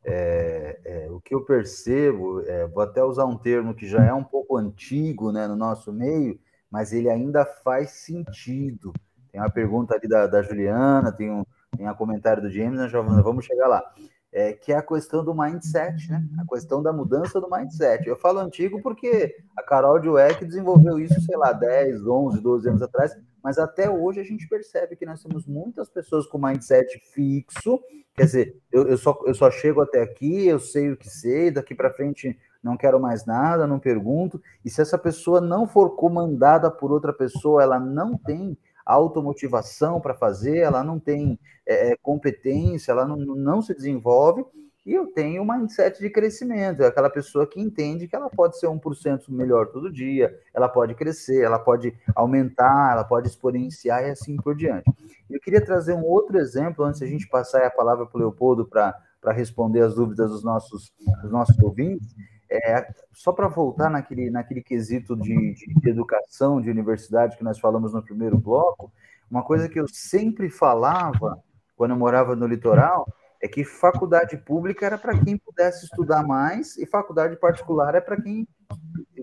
é, é, o que eu percebo, é, vou até usar um termo que já é um pouco antigo né, no nosso meio, mas ele ainda faz sentido. Tem uma pergunta ali da, da Juliana, tem um, tem um comentário do James, nós já vamos chegar lá é, que é a questão do mindset, né? A questão da mudança do mindset. Eu falo antigo porque a Carol Dweck desenvolveu isso, sei lá, 10, 11, 12 anos atrás, mas até hoje a gente percebe que nós temos muitas pessoas com mindset fixo, quer dizer, eu, eu, só, eu só chego até aqui, eu sei o que sei, daqui para frente não quero mais nada, não pergunto, e se essa pessoa não for comandada por outra pessoa, ela não tem automotivação para fazer, ela não tem é, é, competência, ela não, não se desenvolve, e eu tenho um mindset de crescimento, é aquela pessoa que entende que ela pode ser 1% melhor todo dia, ela pode crescer, ela pode aumentar, ela pode exponenciar e assim por diante. Eu queria trazer um outro exemplo, antes a gente passar a palavra para o Leopoldo para responder as dúvidas dos nossos, dos nossos ouvintes, é, só para voltar naquele, naquele quesito de, de, educação, de universidade que nós falamos no primeiro bloco, uma coisa que eu sempre falava quando eu morava no litoral é que faculdade pública era para quem pudesse estudar mais e faculdade particular é para quem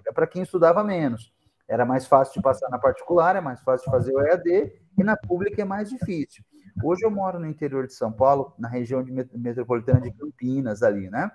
é para quem estudava menos. Era mais fácil de passar na particular, é mais fácil de fazer o EAD e na pública é mais difícil. Hoje eu moro no interior de São Paulo, na região de metropolitana de Campinas ali, né?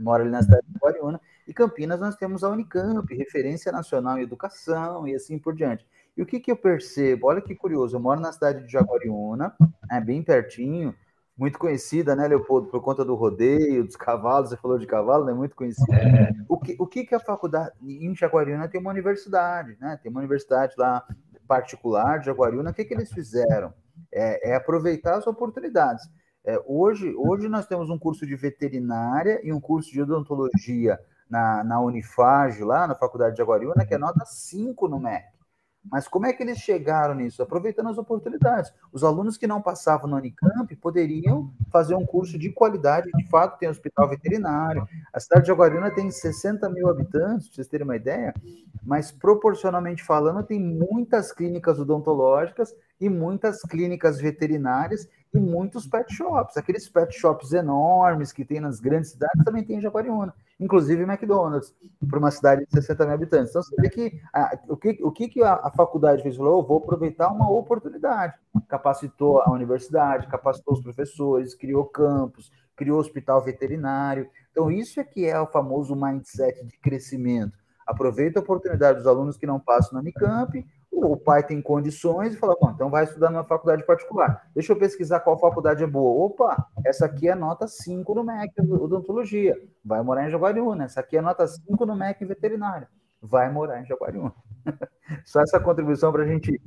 mora ali na cidade de Guariúna, e Campinas nós temos a Unicamp, referência nacional em educação e assim por diante. E o que, que eu percebo? Olha que curioso, eu moro na cidade de Jaguariúna, é bem pertinho, muito conhecida, né, Leopoldo, por conta do rodeio, dos cavalos, você falou de cavalo, né, muito conhecida. É. O, que, o que que a faculdade, em Jaguariúna tem uma universidade, né, tem uma universidade lá particular de Jaguariúna, o que que eles fizeram? É, é aproveitar as oportunidades. É, hoje, hoje nós temos um curso de veterinária e um curso de odontologia na, na Unifage, lá na Faculdade de Aguariúna, que é nota 5 no MEC. Mas como é que eles chegaram nisso? Aproveitando as oportunidades. Os alunos que não passavam no Unicamp poderiam fazer um curso de qualidade, de fato, tem hospital veterinário. A cidade de Aguariúna tem 60 mil habitantes, para vocês terem uma ideia, mas proporcionalmente falando, tem muitas clínicas odontológicas e muitas clínicas veterinárias e muitos pet shops. Aqueles pet shops enormes que tem nas grandes cidades também tem em Jaguariúna, inclusive McDonald's, para uma cidade de 60 mil habitantes. Então, você vê que a, o que, o que, a, a faculdade fez? Falou, oh, vou aproveitar uma oportunidade. Capacitou a universidade, capacitou os professores, criou campus, criou hospital veterinário. Então, isso é que é o famoso mindset de crescimento. Aproveita a oportunidade dos alunos que não passam na Unicamp, o pai tem condições e fala, bom, então vai estudar numa faculdade particular. Deixa eu pesquisar qual faculdade é boa. Opa, essa aqui é nota 5 no MEC, odontologia. Vai morar em Jaguariúna. Essa aqui é nota 5 no MEC veterinária. Vai morar em Jaguariúna. Só essa contribuição para a gente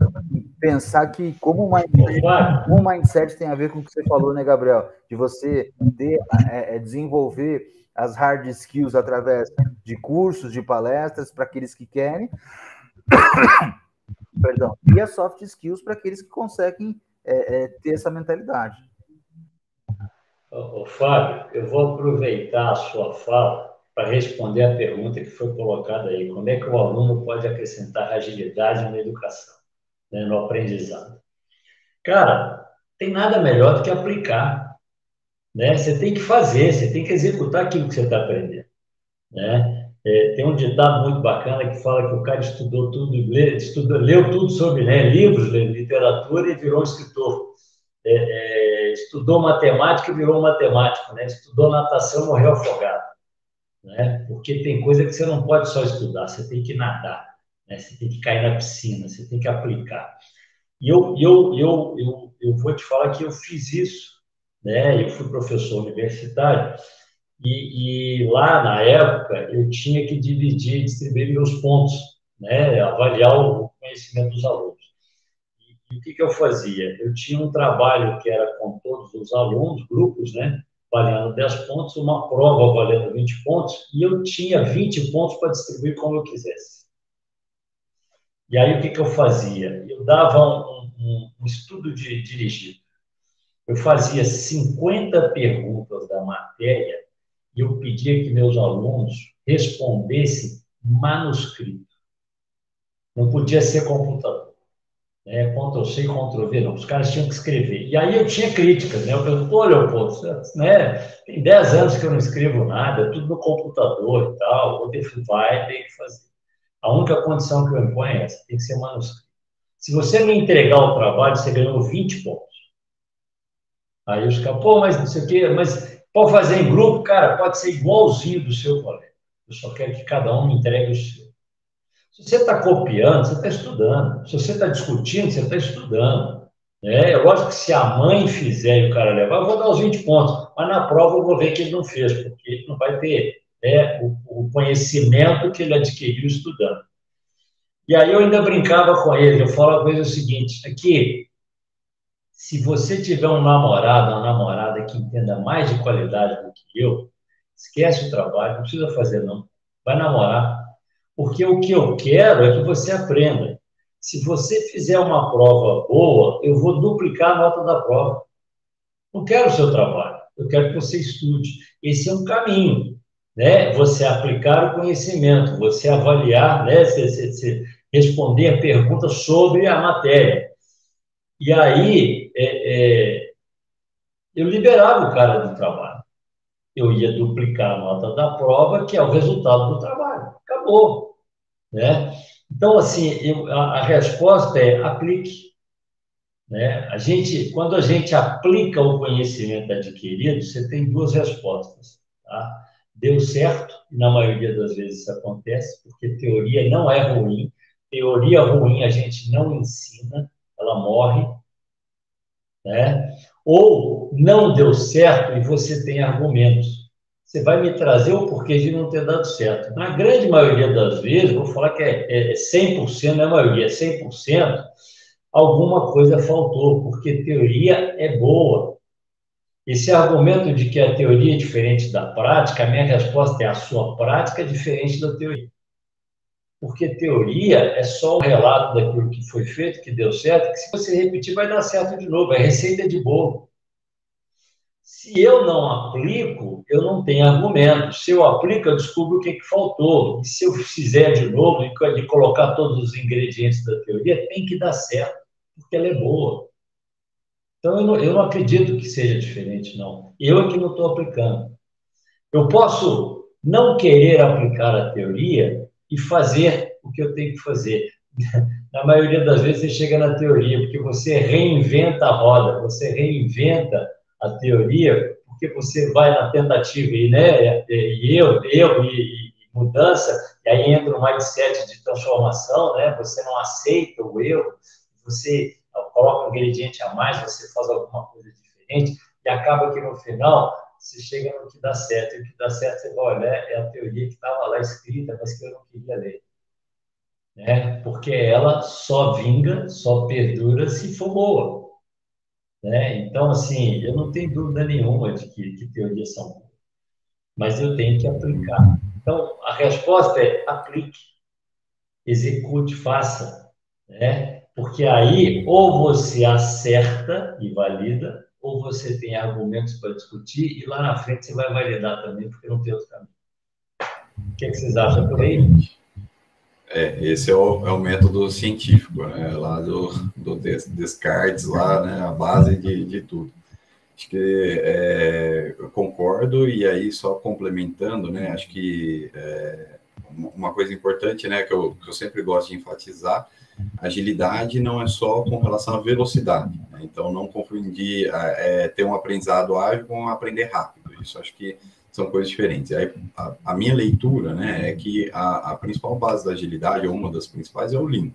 pensar que como o, mindset, como o mindset tem a ver com o que você falou, né, Gabriel? De você ter, é, é, desenvolver as hard skills através de cursos, de palestras para aqueles que querem perdão, e as soft skills para aqueles que conseguem é, é, ter essa mentalidade. Ô, Fábio, eu vou aproveitar a sua fala para responder a pergunta que foi colocada aí. Como é que o aluno pode acrescentar agilidade na educação, né, no aprendizado? Cara, tem nada melhor do que aplicar. Né? Você tem que fazer, você tem que executar aquilo que você está aprendendo. Né? É, tem um ditado muito bacana que fala que o cara estudou tudo, lê, estudou, leu tudo sobre né, livros, literatura e virou um escritor. É, é, estudou matemática e virou matemático, né? Estudou natação e morreu afogado. né? Porque tem coisa que você não pode só estudar, você tem que nadar, né? Você tem que cair na piscina, você tem que aplicar. E eu, eu, eu, eu, eu vou te falar que eu fiz isso, né? Eu fui professor universitário e, e lá na época eu tinha que dividir, distribuir meus pontos, né? Avaliar o conhecimento dos alunos. E, e o que, que eu fazia? Eu tinha um trabalho que era com todos os alunos, grupos, né? valendo 10 pontos, uma prova valendo 20 pontos, e eu tinha 20 pontos para distribuir como eu quisesse. E aí o que, que eu fazia? Eu dava um, um, um estudo de, dirigido. Eu fazia 50 perguntas da matéria eu pedia que meus alunos respondessem manuscrito. Não podia ser computador né, Ctrl-C, Ctrl-V, não, os caras tinham que escrever. E aí eu tinha críticas, né, eu falei, pô, Leopoldo, né, tem 10 anos que eu não escrevo nada, tudo no computador e tal, vou ter, vai ter que fazer. A única condição que eu imponho é essa, tem que ser manuscrito. Se você me entregar o trabalho, você ganhou 20 pontos. Aí os caras, pô, mas não sei o quê, mas pode fazer em grupo, cara, pode ser igualzinho do seu colega. Eu só quero que cada um me entregue o seu. Se você está copiando, você está estudando. Se você está discutindo, você está estudando. É, eu gosto que se a mãe fizer e o cara levar, eu vou dar os 20 pontos. Mas na prova eu vou ver que ele não fez, porque ele não vai ter né, o, o conhecimento que ele adquiriu estudando. E aí eu ainda brincava com ele, eu falo a coisa seguinte, aqui, se você tiver um namorado, uma namorada que entenda mais de qualidade do que eu, esquece o trabalho, não precisa fazer não. Vai namorar, porque o que eu quero é que você aprenda. Se você fizer uma prova boa, eu vou duplicar a nota da prova. Não quero o seu trabalho, eu quero que você estude. Esse é um caminho, né? Você aplicar o conhecimento, você avaliar, né? Você, você, você responder a pergunta sobre a matéria. E aí, é, é, eu liberava o cara do trabalho. Eu ia duplicar a nota da prova, que é o resultado do trabalho. Acabou. Né? Então, assim, eu, a, a, resposta é aplique. Né? A gente, quando a gente aplica o conhecimento adquirido, você tem duas respostas. Tá? Deu certo, e na maioria das vezes isso acontece, porque teoria não é ruim. Teoria ruim a gente não ensina, ela morre. Né? Ou não deu certo e você tem argumentos você vai me trazer o porquê de não ter dado certo. Na grande maioria das vezes, vou falar que é, é 100%, não é maioria, é 100%, alguma coisa faltou, porque teoria é boa. Esse argumento de que a teoria é diferente da prática, a minha resposta é a sua prática é diferente da teoria. Porque teoria é só o relato daquilo que foi feito, que deu certo, que se você repetir vai dar certo de novo, é receita de bolo. Se eu não aplico, eu não tenho argumento. Se eu aplico, eu descubro o que, que faltou. E se eu fizer de novo e colocar todos os ingredientes da teoria, tem que dar certo, porque ela é boa. Então, eu não, eu não acredito que seja diferente, não. Eu é que não estou aplicando. Eu posso não querer aplicar a teoria e fazer o que eu tenho que fazer. Na maioria das vezes, você chega na teoria, porque você reinventa a roda, você reinventa a teoria, porque você vai na tentativa e, né, e erro, erro e, e, mudança, e aí entra um mindset de transformação, né? Você não aceita o erro, você coloca um ingrediente a mais, você faz alguma coisa diferente, e acaba que no final você chega no que dá certo. E o que dá certo, você vai olhar, é a teoria que estava lá escrita, mas que eu não queria ler. Né? Porque ela só vinga, só perdura se for boa. Né? Então, assim, eu não tenho dúvida nenhuma de que, que teorias são boas, mas eu tenho que aplicar. Então, a resposta é aplique, execute, faça, né? Porque aí, ou você acerta e valida, ou você tem argumentos para discutir, e lá na frente você vai validar também, porque não tem outro caminho. O que, é que vocês acham por aí? É, esse é o, é o método científico, né? Lá do, do Descartes, lá, né? A base de, de tudo. Acho que é, eu concordo, e aí só complementando, né? Acho que é, uma coisa importante, né? Que eu, que eu sempre gosto de enfatizar, agilidade não é só com relação à velocidade. Né? Então, não confundir é, ter um aprendizado ágil com aprender rápido. Isso acho que são coisas diferentes. Aí, a, a, minha leitura, né, é que a, a, principal base da agilidade, ou uma das principais, é o Lean.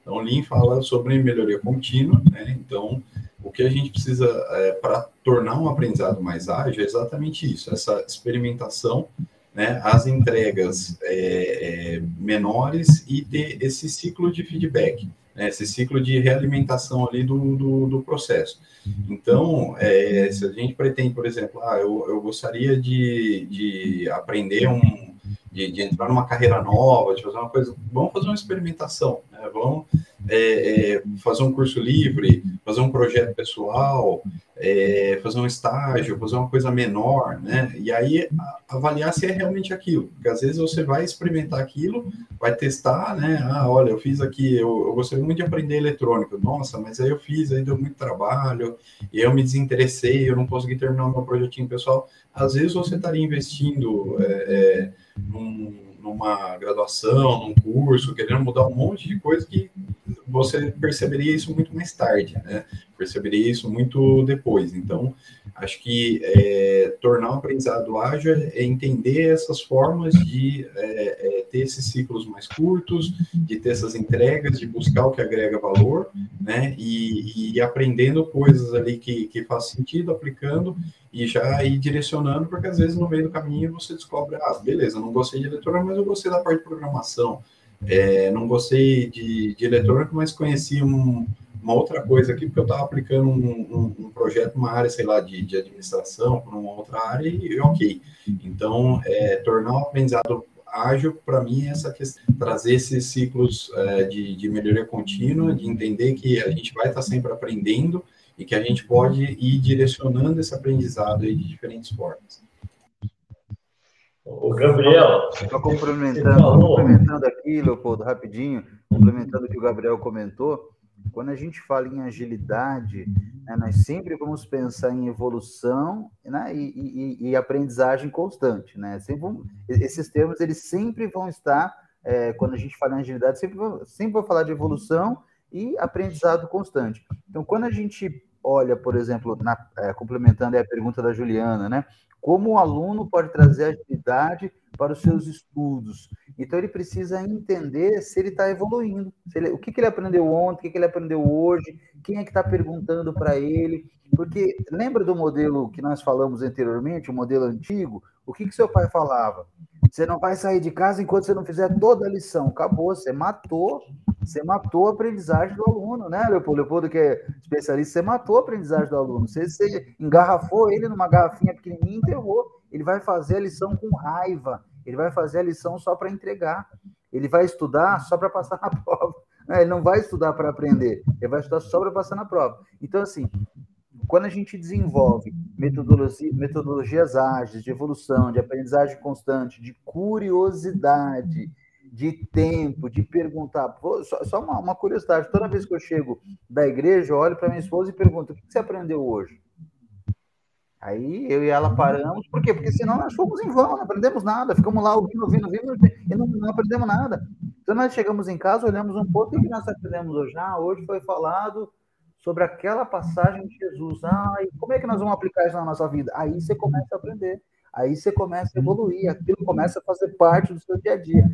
Então, o Lean fala sobre melhoria contínua, né, então, o que a gente precisa é, para tornar um aprendizado mais ágil é exatamente isso, essa experimentação, né, as entregas é, é, menores e ter esse ciclo de feedback né, esse ciclo de realimentação ali do, do, do processo. Então, é, se a gente pretende, por exemplo, ah, eu, eu gostaria de, de aprender um, de, de, entrar numa carreira nova, de fazer uma coisa, vamos fazer uma experimentação, né? vamos é, é, fazer um curso livre, fazer um projeto pessoal, é, fazer um estágio, fazer uma coisa menor, né? E aí avaliar se é realmente aquilo, porque às vezes você vai experimentar aquilo, vai testar, né? Ah, olha, eu fiz aqui, eu, eu gostaria muito de aprender eletrônica, nossa, mas aí eu fiz, aí deu muito trabalho, e eu me desinteressei, eu não consegui terminar o meu projetinho pessoal. Às vezes você estaria investindo é, é, num numa graduação, num curso, querendo mudar um monte de coisa que você perceberia isso muito mais tarde, né? Perceberia isso muito depois. Então, acho que é, tornar o aprendizado ágil é entender essas formas de é, é, ter esses ciclos mais curtos, de ter essas entregas, de buscar o que agrega valor, né? E, e aprendendo coisas ali que, que faz sentido, aplicando e já ir direcionando, porque às vezes no meio do caminho você descobre, ah, beleza, não gostei de eletrônica, mas eu gostei da parte de programação. É, não gostei de, de eletrônica, mas conheci um, uma outra coisa aqui, porque eu estava aplicando um, um, um, projeto numa área, sei lá, de, de administração, para uma outra área, e ok. Então, é, tornar o aprendizado ágil, para mim, é essa questão, trazer esses ciclos é, de, de melhoria contínua, de entender que a gente vai estar sempre aprendendo, e que a gente pode ir direcionando esse aprendizado aí de diferentes formas. O Gabriel. Só complementando, complementando aqui, Leopoldo, rapidinho, complementando o que o Gabriel comentou, quando a gente fala em agilidade, né, nós sempre vamos pensar em evolução né, e, e, e, aprendizagem constante. Né? Vamos, esses termos eles sempre vão estar, é, quando a gente fala em agilidade, sempre, sempre vai falar de evolução e aprendizado constante. Então, quando a gente olha, por exemplo, na, é, complementando a pergunta da Juliana, né? Como o aluno pode trazer agilidade para os seus estudos? Então, ele precisa entender se ele está evoluindo, ele, o que, que, ele aprendeu ontem, o que, que ele aprendeu hoje, quem é que está perguntando para ele. Porque lembra do modelo que nós falamos anteriormente, o modelo antigo? O que, que seu pai falava? Você não vai sair de casa enquanto você não fizer toda a lição. Acabou, você matou, você matou a aprendizagem do aluno, né, Leopoldo? Leopoldo, que é especialista, você matou a aprendizagem do aluno. Você, você engarrafou ele numa garrafinha pequenininha e enterrou. Ele vai fazer a lição com raiva. Ele vai fazer a lição só para entregar. Ele vai estudar só para passar na prova. Ele não vai estudar para aprender. Ele vai estudar só para passar na prova. Então, assim, quando a gente desenvolve metodologia, metodologias ágeis de evolução, de aprendizagem constante, de curiosidade, de tempo, de perguntar. Só, só uma, uma, curiosidade: toda vez que eu chego da igreja, eu olho para minha esposa e pergunto: o que você aprendeu hoje? Aí eu e ela paramos, por quê? Porque senão nós fomos em vão, não aprendemos nada, ficamos lá ouvindo, ouvindo, ouvindo e não, não aprendemos nada. Então nós chegamos em casa, olhamos um pouco, o que nós aprendemos hoje? Ah, hoje foi falado sobre aquela passagem de Jesus. Ah, e como é que nós vamos aplicar isso na nossa vida? Aí você começa a aprender, aí você começa a evoluir, aquilo começa a fazer parte do seu dia a dia.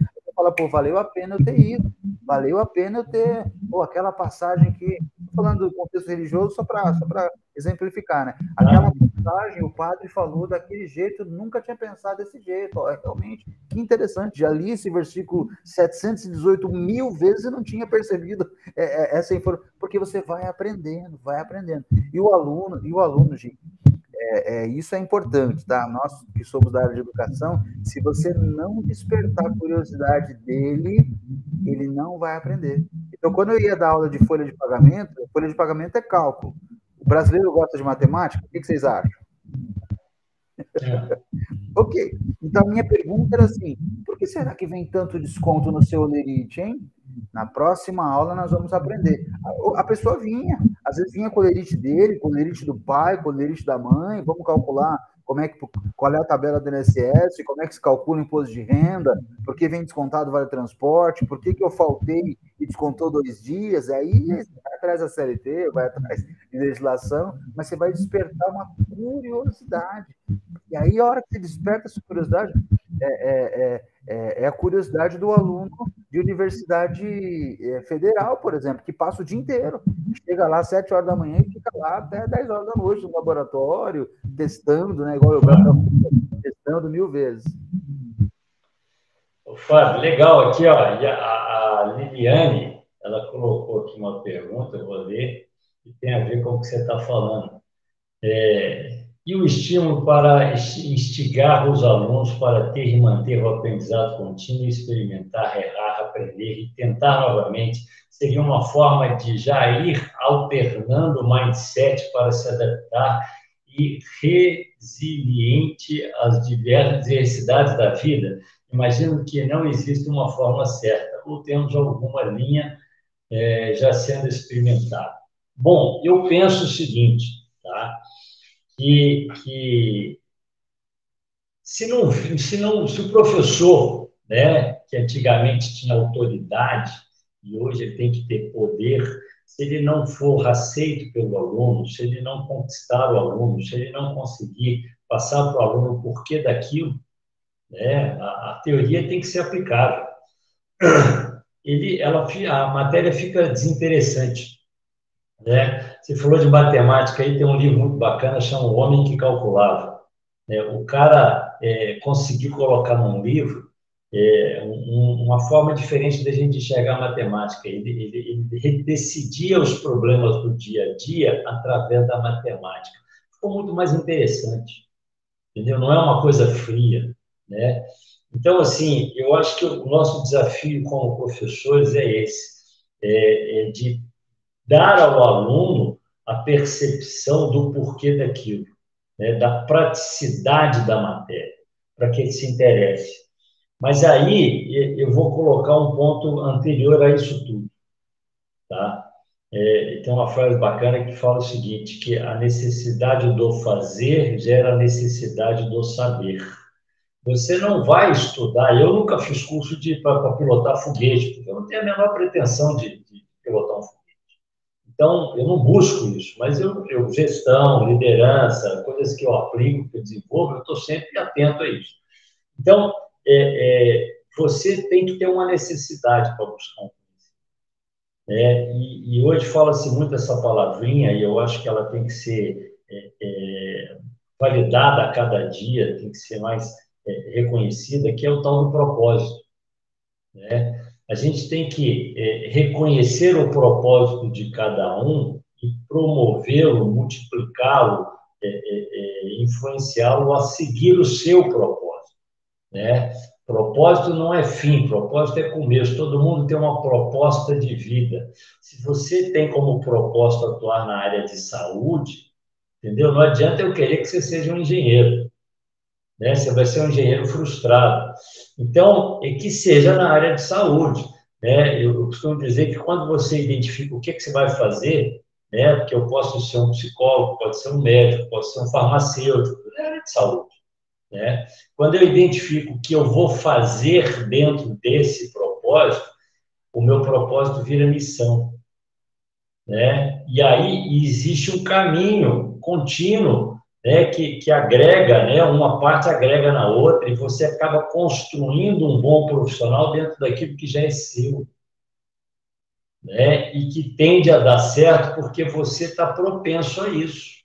Fala, pô, valeu a pena eu ter ido, valeu a pena eu ter, pô, aquela passagem que, falando do contexto religioso, só para só exemplificar, né? Aquela passagem, o padre falou daquele jeito, nunca tinha pensado desse jeito. É realmente que interessante. Já li esse versículo 718 mil vezes e não tinha percebido é, é, essa informação, porque você vai aprendendo, vai aprendendo. E o aluno, e o aluno, gente, é, é, isso é importante, tá? Nós que somos da área de educação, se você não despertar a curiosidade dele, ele não vai aprender. Então, quando eu ia dar aula de folha de pagamento, folha de pagamento é cálculo. O brasileiro gosta de matemática? O que vocês acham? É. ok. Então, a minha pergunta era assim: por que será que vem tanto desconto no seu Olerite, hein? Na próxima aula nós vamos aprender. A, pessoa vinha, às vezes vinha com o Olerite dele, com o Olerite do pai, com o Olerite da mãe, vamos calcular como é que, qual é a tabela do INSS, como é que se calcula o imposto de renda, por que vem descontado vale transporte, por que, que eu faltei e descontou dois dias, aí vai atrás da CLT, vai atrás de legislação, mas você vai despertar uma curiosidade. E aí, a hora que você desperta essa curiosidade, é, é, é, é a curiosidade do aluno de universidade federal, por exemplo, que passa o dia inteiro. Chega lá às 7 horas da manhã e fica lá até 10 horas da noite no laboratório, testando, né? Igual eu testando mil vezes. Fábio, legal aqui, ó. A, a Liliane, ela colocou aqui uma pergunta, eu vou ler, que tem a ver com o que você está falando. É, e o estímulo para instigar os alunos para ter e manter o aprendizado contínuo, experimentar, errar, aprender e tentar novamente, seria uma forma de já ir alternando o mindset para se adaptar e resiliente às diversidades da vida. Imagino que não existe uma forma certa, ou temos alguma linha é, já sendo experimentada. Bom, eu penso o seguinte, tá? Que, que se, não, se, não, se o professor, né, que antigamente tinha autoridade e hoje ele tem que ter poder, se ele não for aceito pelo aluno, se ele não conquistar o aluno, se ele não conseguir passar para o aluno o porquê daquilo, né, a, a teoria tem que ser aplicável. Ele, ela, a matéria fica desinteressante. Né? Você falou de matemática, aí tem um livro muito bacana, chama O Homem que Calculava. É, o cara é, conseguiu colocar num livro é, um, uma forma diferente da gente enxergar a matemática. Ele, ele, ele, decidia os problemas do dia a dia através da matemática. Ficou muito mais interessante, entendeu? Não é uma coisa fria, né? Então, assim, eu acho que o nosso desafio como professores é esse, é, é de dar ao aluno a percepção do porquê daquilo, né, da praticidade da matéria, para que ele se interesse. Mas aí eu vou colocar um ponto anterior a isso tudo. Tá? É, tem uma frase bacana que fala o seguinte, que a necessidade do fazer gera a necessidade do saber. Você não vai estudar, eu nunca fiz curso para pilotar foguete, porque eu não tenho a menor pretensão de, de pilotar um foguete. Então, eu não busco isso, mas eu, eu gestão, liderança, coisas que eu aplico, que eu desenvolvo, eu estou sempre atento a isso. Então, é, é, você tem que ter uma necessidade para buscar um conhecimento. É, e, e, hoje fala-se muito essa palavrinha, e eu acho que ela tem que ser é, é, validada a cada dia, tem que ser mais é, reconhecida, que é o tal do propósito. Né? A gente tem que é, reconhecer o propósito de cada um e promovê-lo, multiplicá-lo, é, é, é, influenciá-lo a seguir o seu propósito. Né? Propósito não é fim, propósito é começo. Todo mundo tem uma proposta de vida. Se você tem como propósito atuar na área de saúde, entendeu? Não adianta eu querer que você seja um engenheiro né? Você vai ser um engenheiro frustrado. Então, é que seja na área de saúde, né? Eu costumo dizer que quando você identifica o que, que você vai fazer, né? Porque eu posso ser um psicólogo, pode ser um médico, pode ser um farmacêutico, na área de saúde, né? Quando eu identifico o que eu vou fazer dentro desse propósito, o meu propósito vira missão, né? E aí existe um caminho contínuo né, que, que agrega, né, uma parte agrega na outra, e você acaba construindo um bom profissional dentro daquilo que já é seu. Né, e que tende a dar certo porque você está propenso a isso.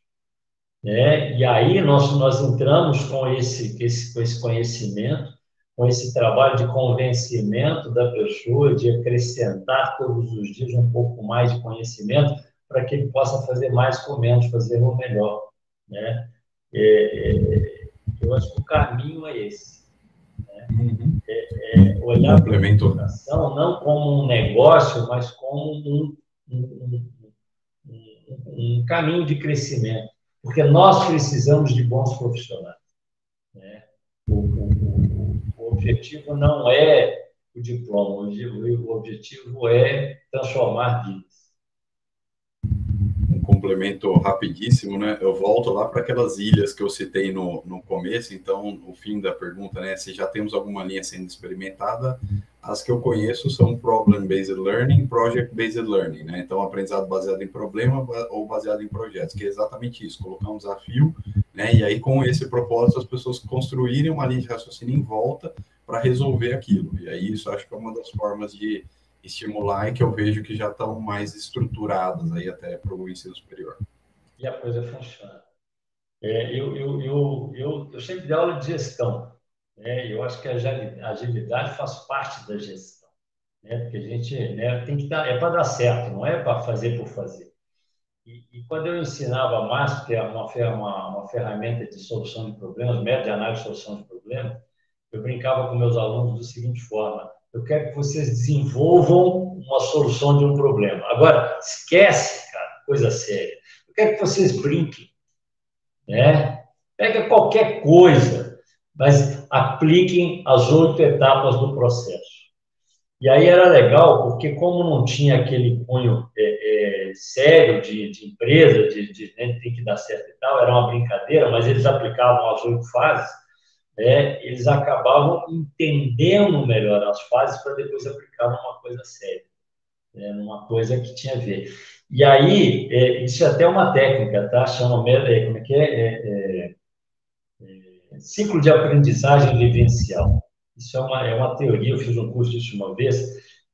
Né? E aí nós, nós entramos com esse, esse, com esse conhecimento, com esse trabalho de convencimento da pessoa, de acrescentar todos os dias um pouco mais de conhecimento, para que ele possa fazer mais com menos, fazer o melhor. Né? É, é, eu acho que o caminho é esse. Né? Uhum. É, é olhar para a educação não como um negócio, mas como um, um, um, um, caminho de crescimento. Porque nós precisamos de bons profissionais. Né? O, o, o, objetivo não é o diploma, o objetivo é transformar vidas complemento rapidíssimo, né? Eu volto lá para aquelas ilhas que eu citei no, no começo, então, o fim da pergunta, né? Se já temos alguma linha sendo experimentada, as que eu conheço são Problem-Based Learning, Project-Based Learning, né? Então, aprendizado baseado em problema ou baseado em projetos, que é exatamente isso, colocar um desafio né? E aí, com esse propósito, as pessoas construírem uma linha de raciocínio em volta para resolver aquilo. E aí, isso acho que é uma das formas de estimular e que eu vejo que já estão mais estruturadas aí até para o ensino superior. E a coisa funciona. É, eu, eu, eu, eu, eu sempre dei aula de gestão. Né? Eu acho que a agilidade faz parte da gestão. Né? Porque a gente né, tem que dar, é para dar certo, não é para fazer por fazer. E, e, quando eu ensinava mais, que é uma, uma, uma ferramenta de solução de problemas, método de análise de solução de problemas, eu brincava com meus alunos da seguinte forma: eu quero que vocês desenvolvam uma solução de um problema. Agora, esquece, cara, coisa séria. Eu quero que vocês brinquem, né? Pega qualquer coisa, mas apliquem as oito etapas do processo. E aí era legal, porque como não tinha aquele cunho é, é, sério de, de, empresa, de, de né, tem que dar certo e tal, era uma brincadeira, mas eles aplicavam as oito fases, né, eles acabavam entendendo melhor as fases para depois aplicar numa coisa séria, né, numa coisa que tinha a ver. E aí, é, isso é até uma técnica, tá? Chama, é, como é que é? é, é, é ciclo de aprendizagem vivencial. Isso é uma, é uma teoria, eu fiz um curso disso uma vez,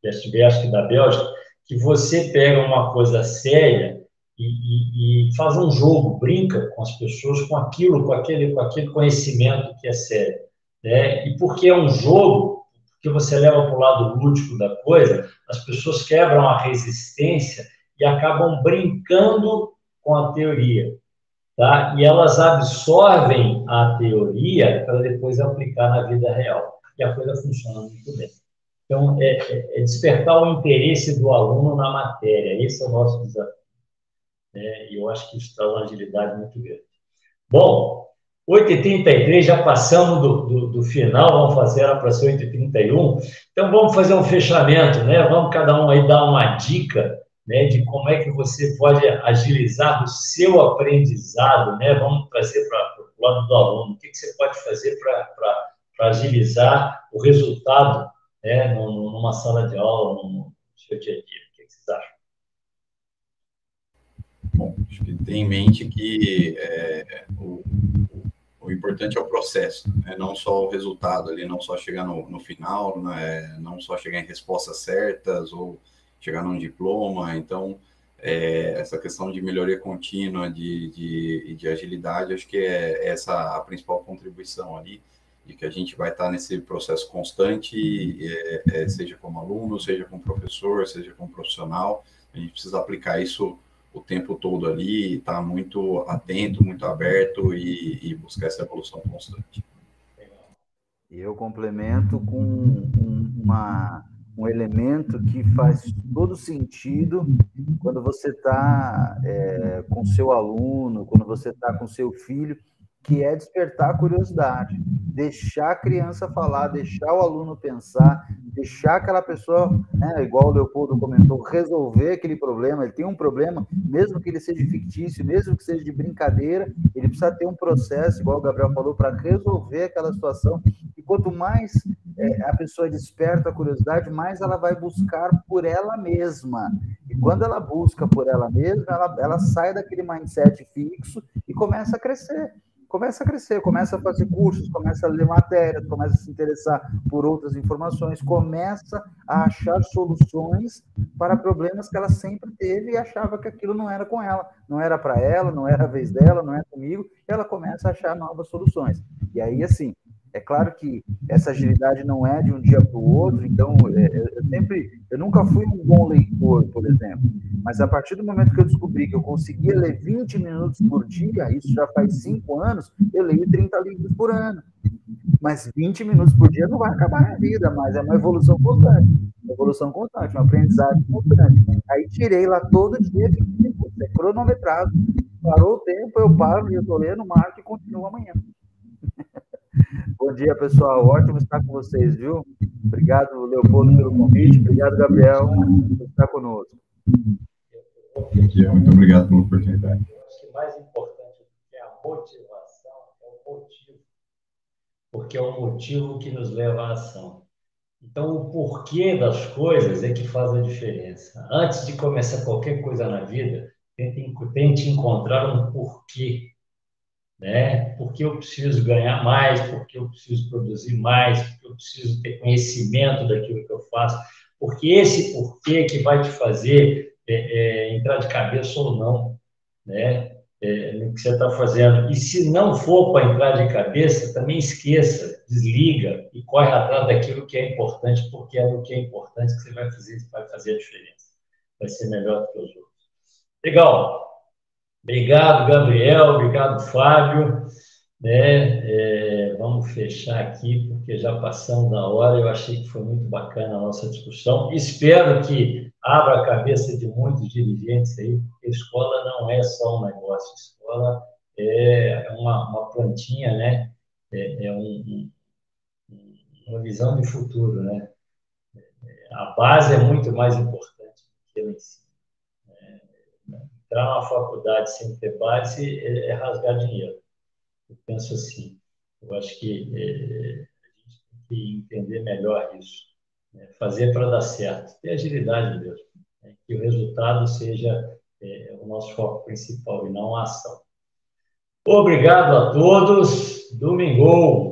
que acho que da Bélgica, que você pega uma coisa séria e, e, e, faz um jogo, brinca com as pessoas com aquilo, com aquele, com aquele conhecimento que é sério. Né? E porque é um jogo, porque você leva para o lado lúdico da coisa, as pessoas quebram a resistência e acabam brincando com a teoria. Tá? E elas absorvem a teoria para depois aplicar na vida real e a coisa funciona muito bem. Então, é, é, é despertar o interesse do aluno na matéria, esse é o nosso desafio. É, e eu acho que isso traz uma agilidade muito grande. Bom, 8h33, já passamos do, do, do final, vamos fazer ela para ser 8h31. Então, vamos fazer um fechamento, né? Vamos cada um aí dar uma dica né, de como é que você pode agilizar o seu aprendizado, né? Vamos trazer para o lado do aluno. O que, que você pode fazer para agilizar o resultado né, numa sala de aula, no seu dia a dia. O que vocês acham? Bom, acho que tem em mente que é, o, o, importante é o processo, né? não só o resultado ali, não só chegar no, no final, né? não só chegar em respostas certas ou chegar num diploma. Então, é, essa questão de melhoria contínua, de, de, de agilidade, acho que é essa a principal contribuição ali de que a gente vai estar nesse processo constante, é, é, seja como aluno, seja como professor, seja como profissional, a gente precisa aplicar isso o tempo todo ali, estar tá muito atento, muito aberto e, e buscar essa evolução constante. Eu complemento com uma, um elemento que faz todo sentido quando você está é, com seu aluno, quando você está com seu filho, que é despertar a curiosidade, deixar a criança falar, deixar o aluno pensar, deixar aquela pessoa, né, igual o Leopoldo comentou, resolver aquele problema. Ele tem um problema, mesmo que ele seja fictício, mesmo que seja de brincadeira, ele precisa ter um processo, igual o Gabriel falou, para resolver aquela situação. E quanto mais é, a pessoa desperta a curiosidade, mais ela vai buscar por ela mesma. E quando ela busca por ela mesma, ela, ela sai daquele mindset fixo e começa a crescer começa a crescer, começa a fazer cursos, começa a ler matérias, começa a se interessar por outras informações, começa a achar soluções para problemas que ela sempre teve e achava que aquilo não era com ela, não era para ela, não era a vez dela, não é comigo, e ela começa a achar novas soluções. E aí, assim, é claro que essa agilidade não é de um dia para o outro, então é, eu sempre, eu nunca fui um bom leitor, por exemplo, mas a partir do momento que eu descobri que eu conseguia ler 20 minutos por dia, isso já faz cinco anos, eu leio 30 livros por ano. Mas 20 minutos por dia não vai acabar na vida, mas é uma evolução constante, uma evolução constante, uma aprendizagem constante. Aí tirei lá todo dia 20 minutos, é cronometrado. Parou o tempo, eu paro, eu estou lendo, marco e continuo amanhã. Bom dia, pessoal. Ótimo estar com vocês, viu? Obrigado, Leopoldo, pelo convite. Obrigado, Gabriel, por estar conosco. Bom dia, muito obrigado pela oportunidade. Eu acho que mais importante que a motivação é o motivo. Porque é o motivo que nos leva à ação. Então, o porquê das coisas é que faz a diferença. Antes de começar qualquer coisa na vida, tente, tente encontrar um porquê né? Porque eu preciso ganhar mais, porque eu preciso produzir mais, porque eu preciso ter conhecimento daquilo que eu faço, porque esse porquê que vai te fazer é, é, entrar de cabeça ou não, né? É, no que você está fazendo. E se não for para entrar de cabeça, também esqueça, desliga e corre atrás daquilo que é importante, porque é no que é importante que você vai fazer, vai fazer a diferença. Vai ser melhor do que os outros. Legal. Obrigado, Gabriel. Obrigado, Fábio. Né? É, vamos fechar aqui, porque já passamos da hora. Eu achei que foi muito bacana a nossa discussão. Espero que abra a cabeça de muitos dirigentes aí, porque escola não é só um negócio, escola é uma, uma plantinha, né? É, é um, um, uma visão de futuro, né? A base é muito mais importante do que ela em si. Né? Entrar numa faculdade sem ter base é, é rasgar dinheiro. Eu penso assim. Eu acho que é, a gente tem que entender melhor isso. Né? Fazer para dar certo. Ter agilidade mesmo. Né? Que o resultado seja é, o nosso foco principal e não a ação. Obrigado a todos. Domingo!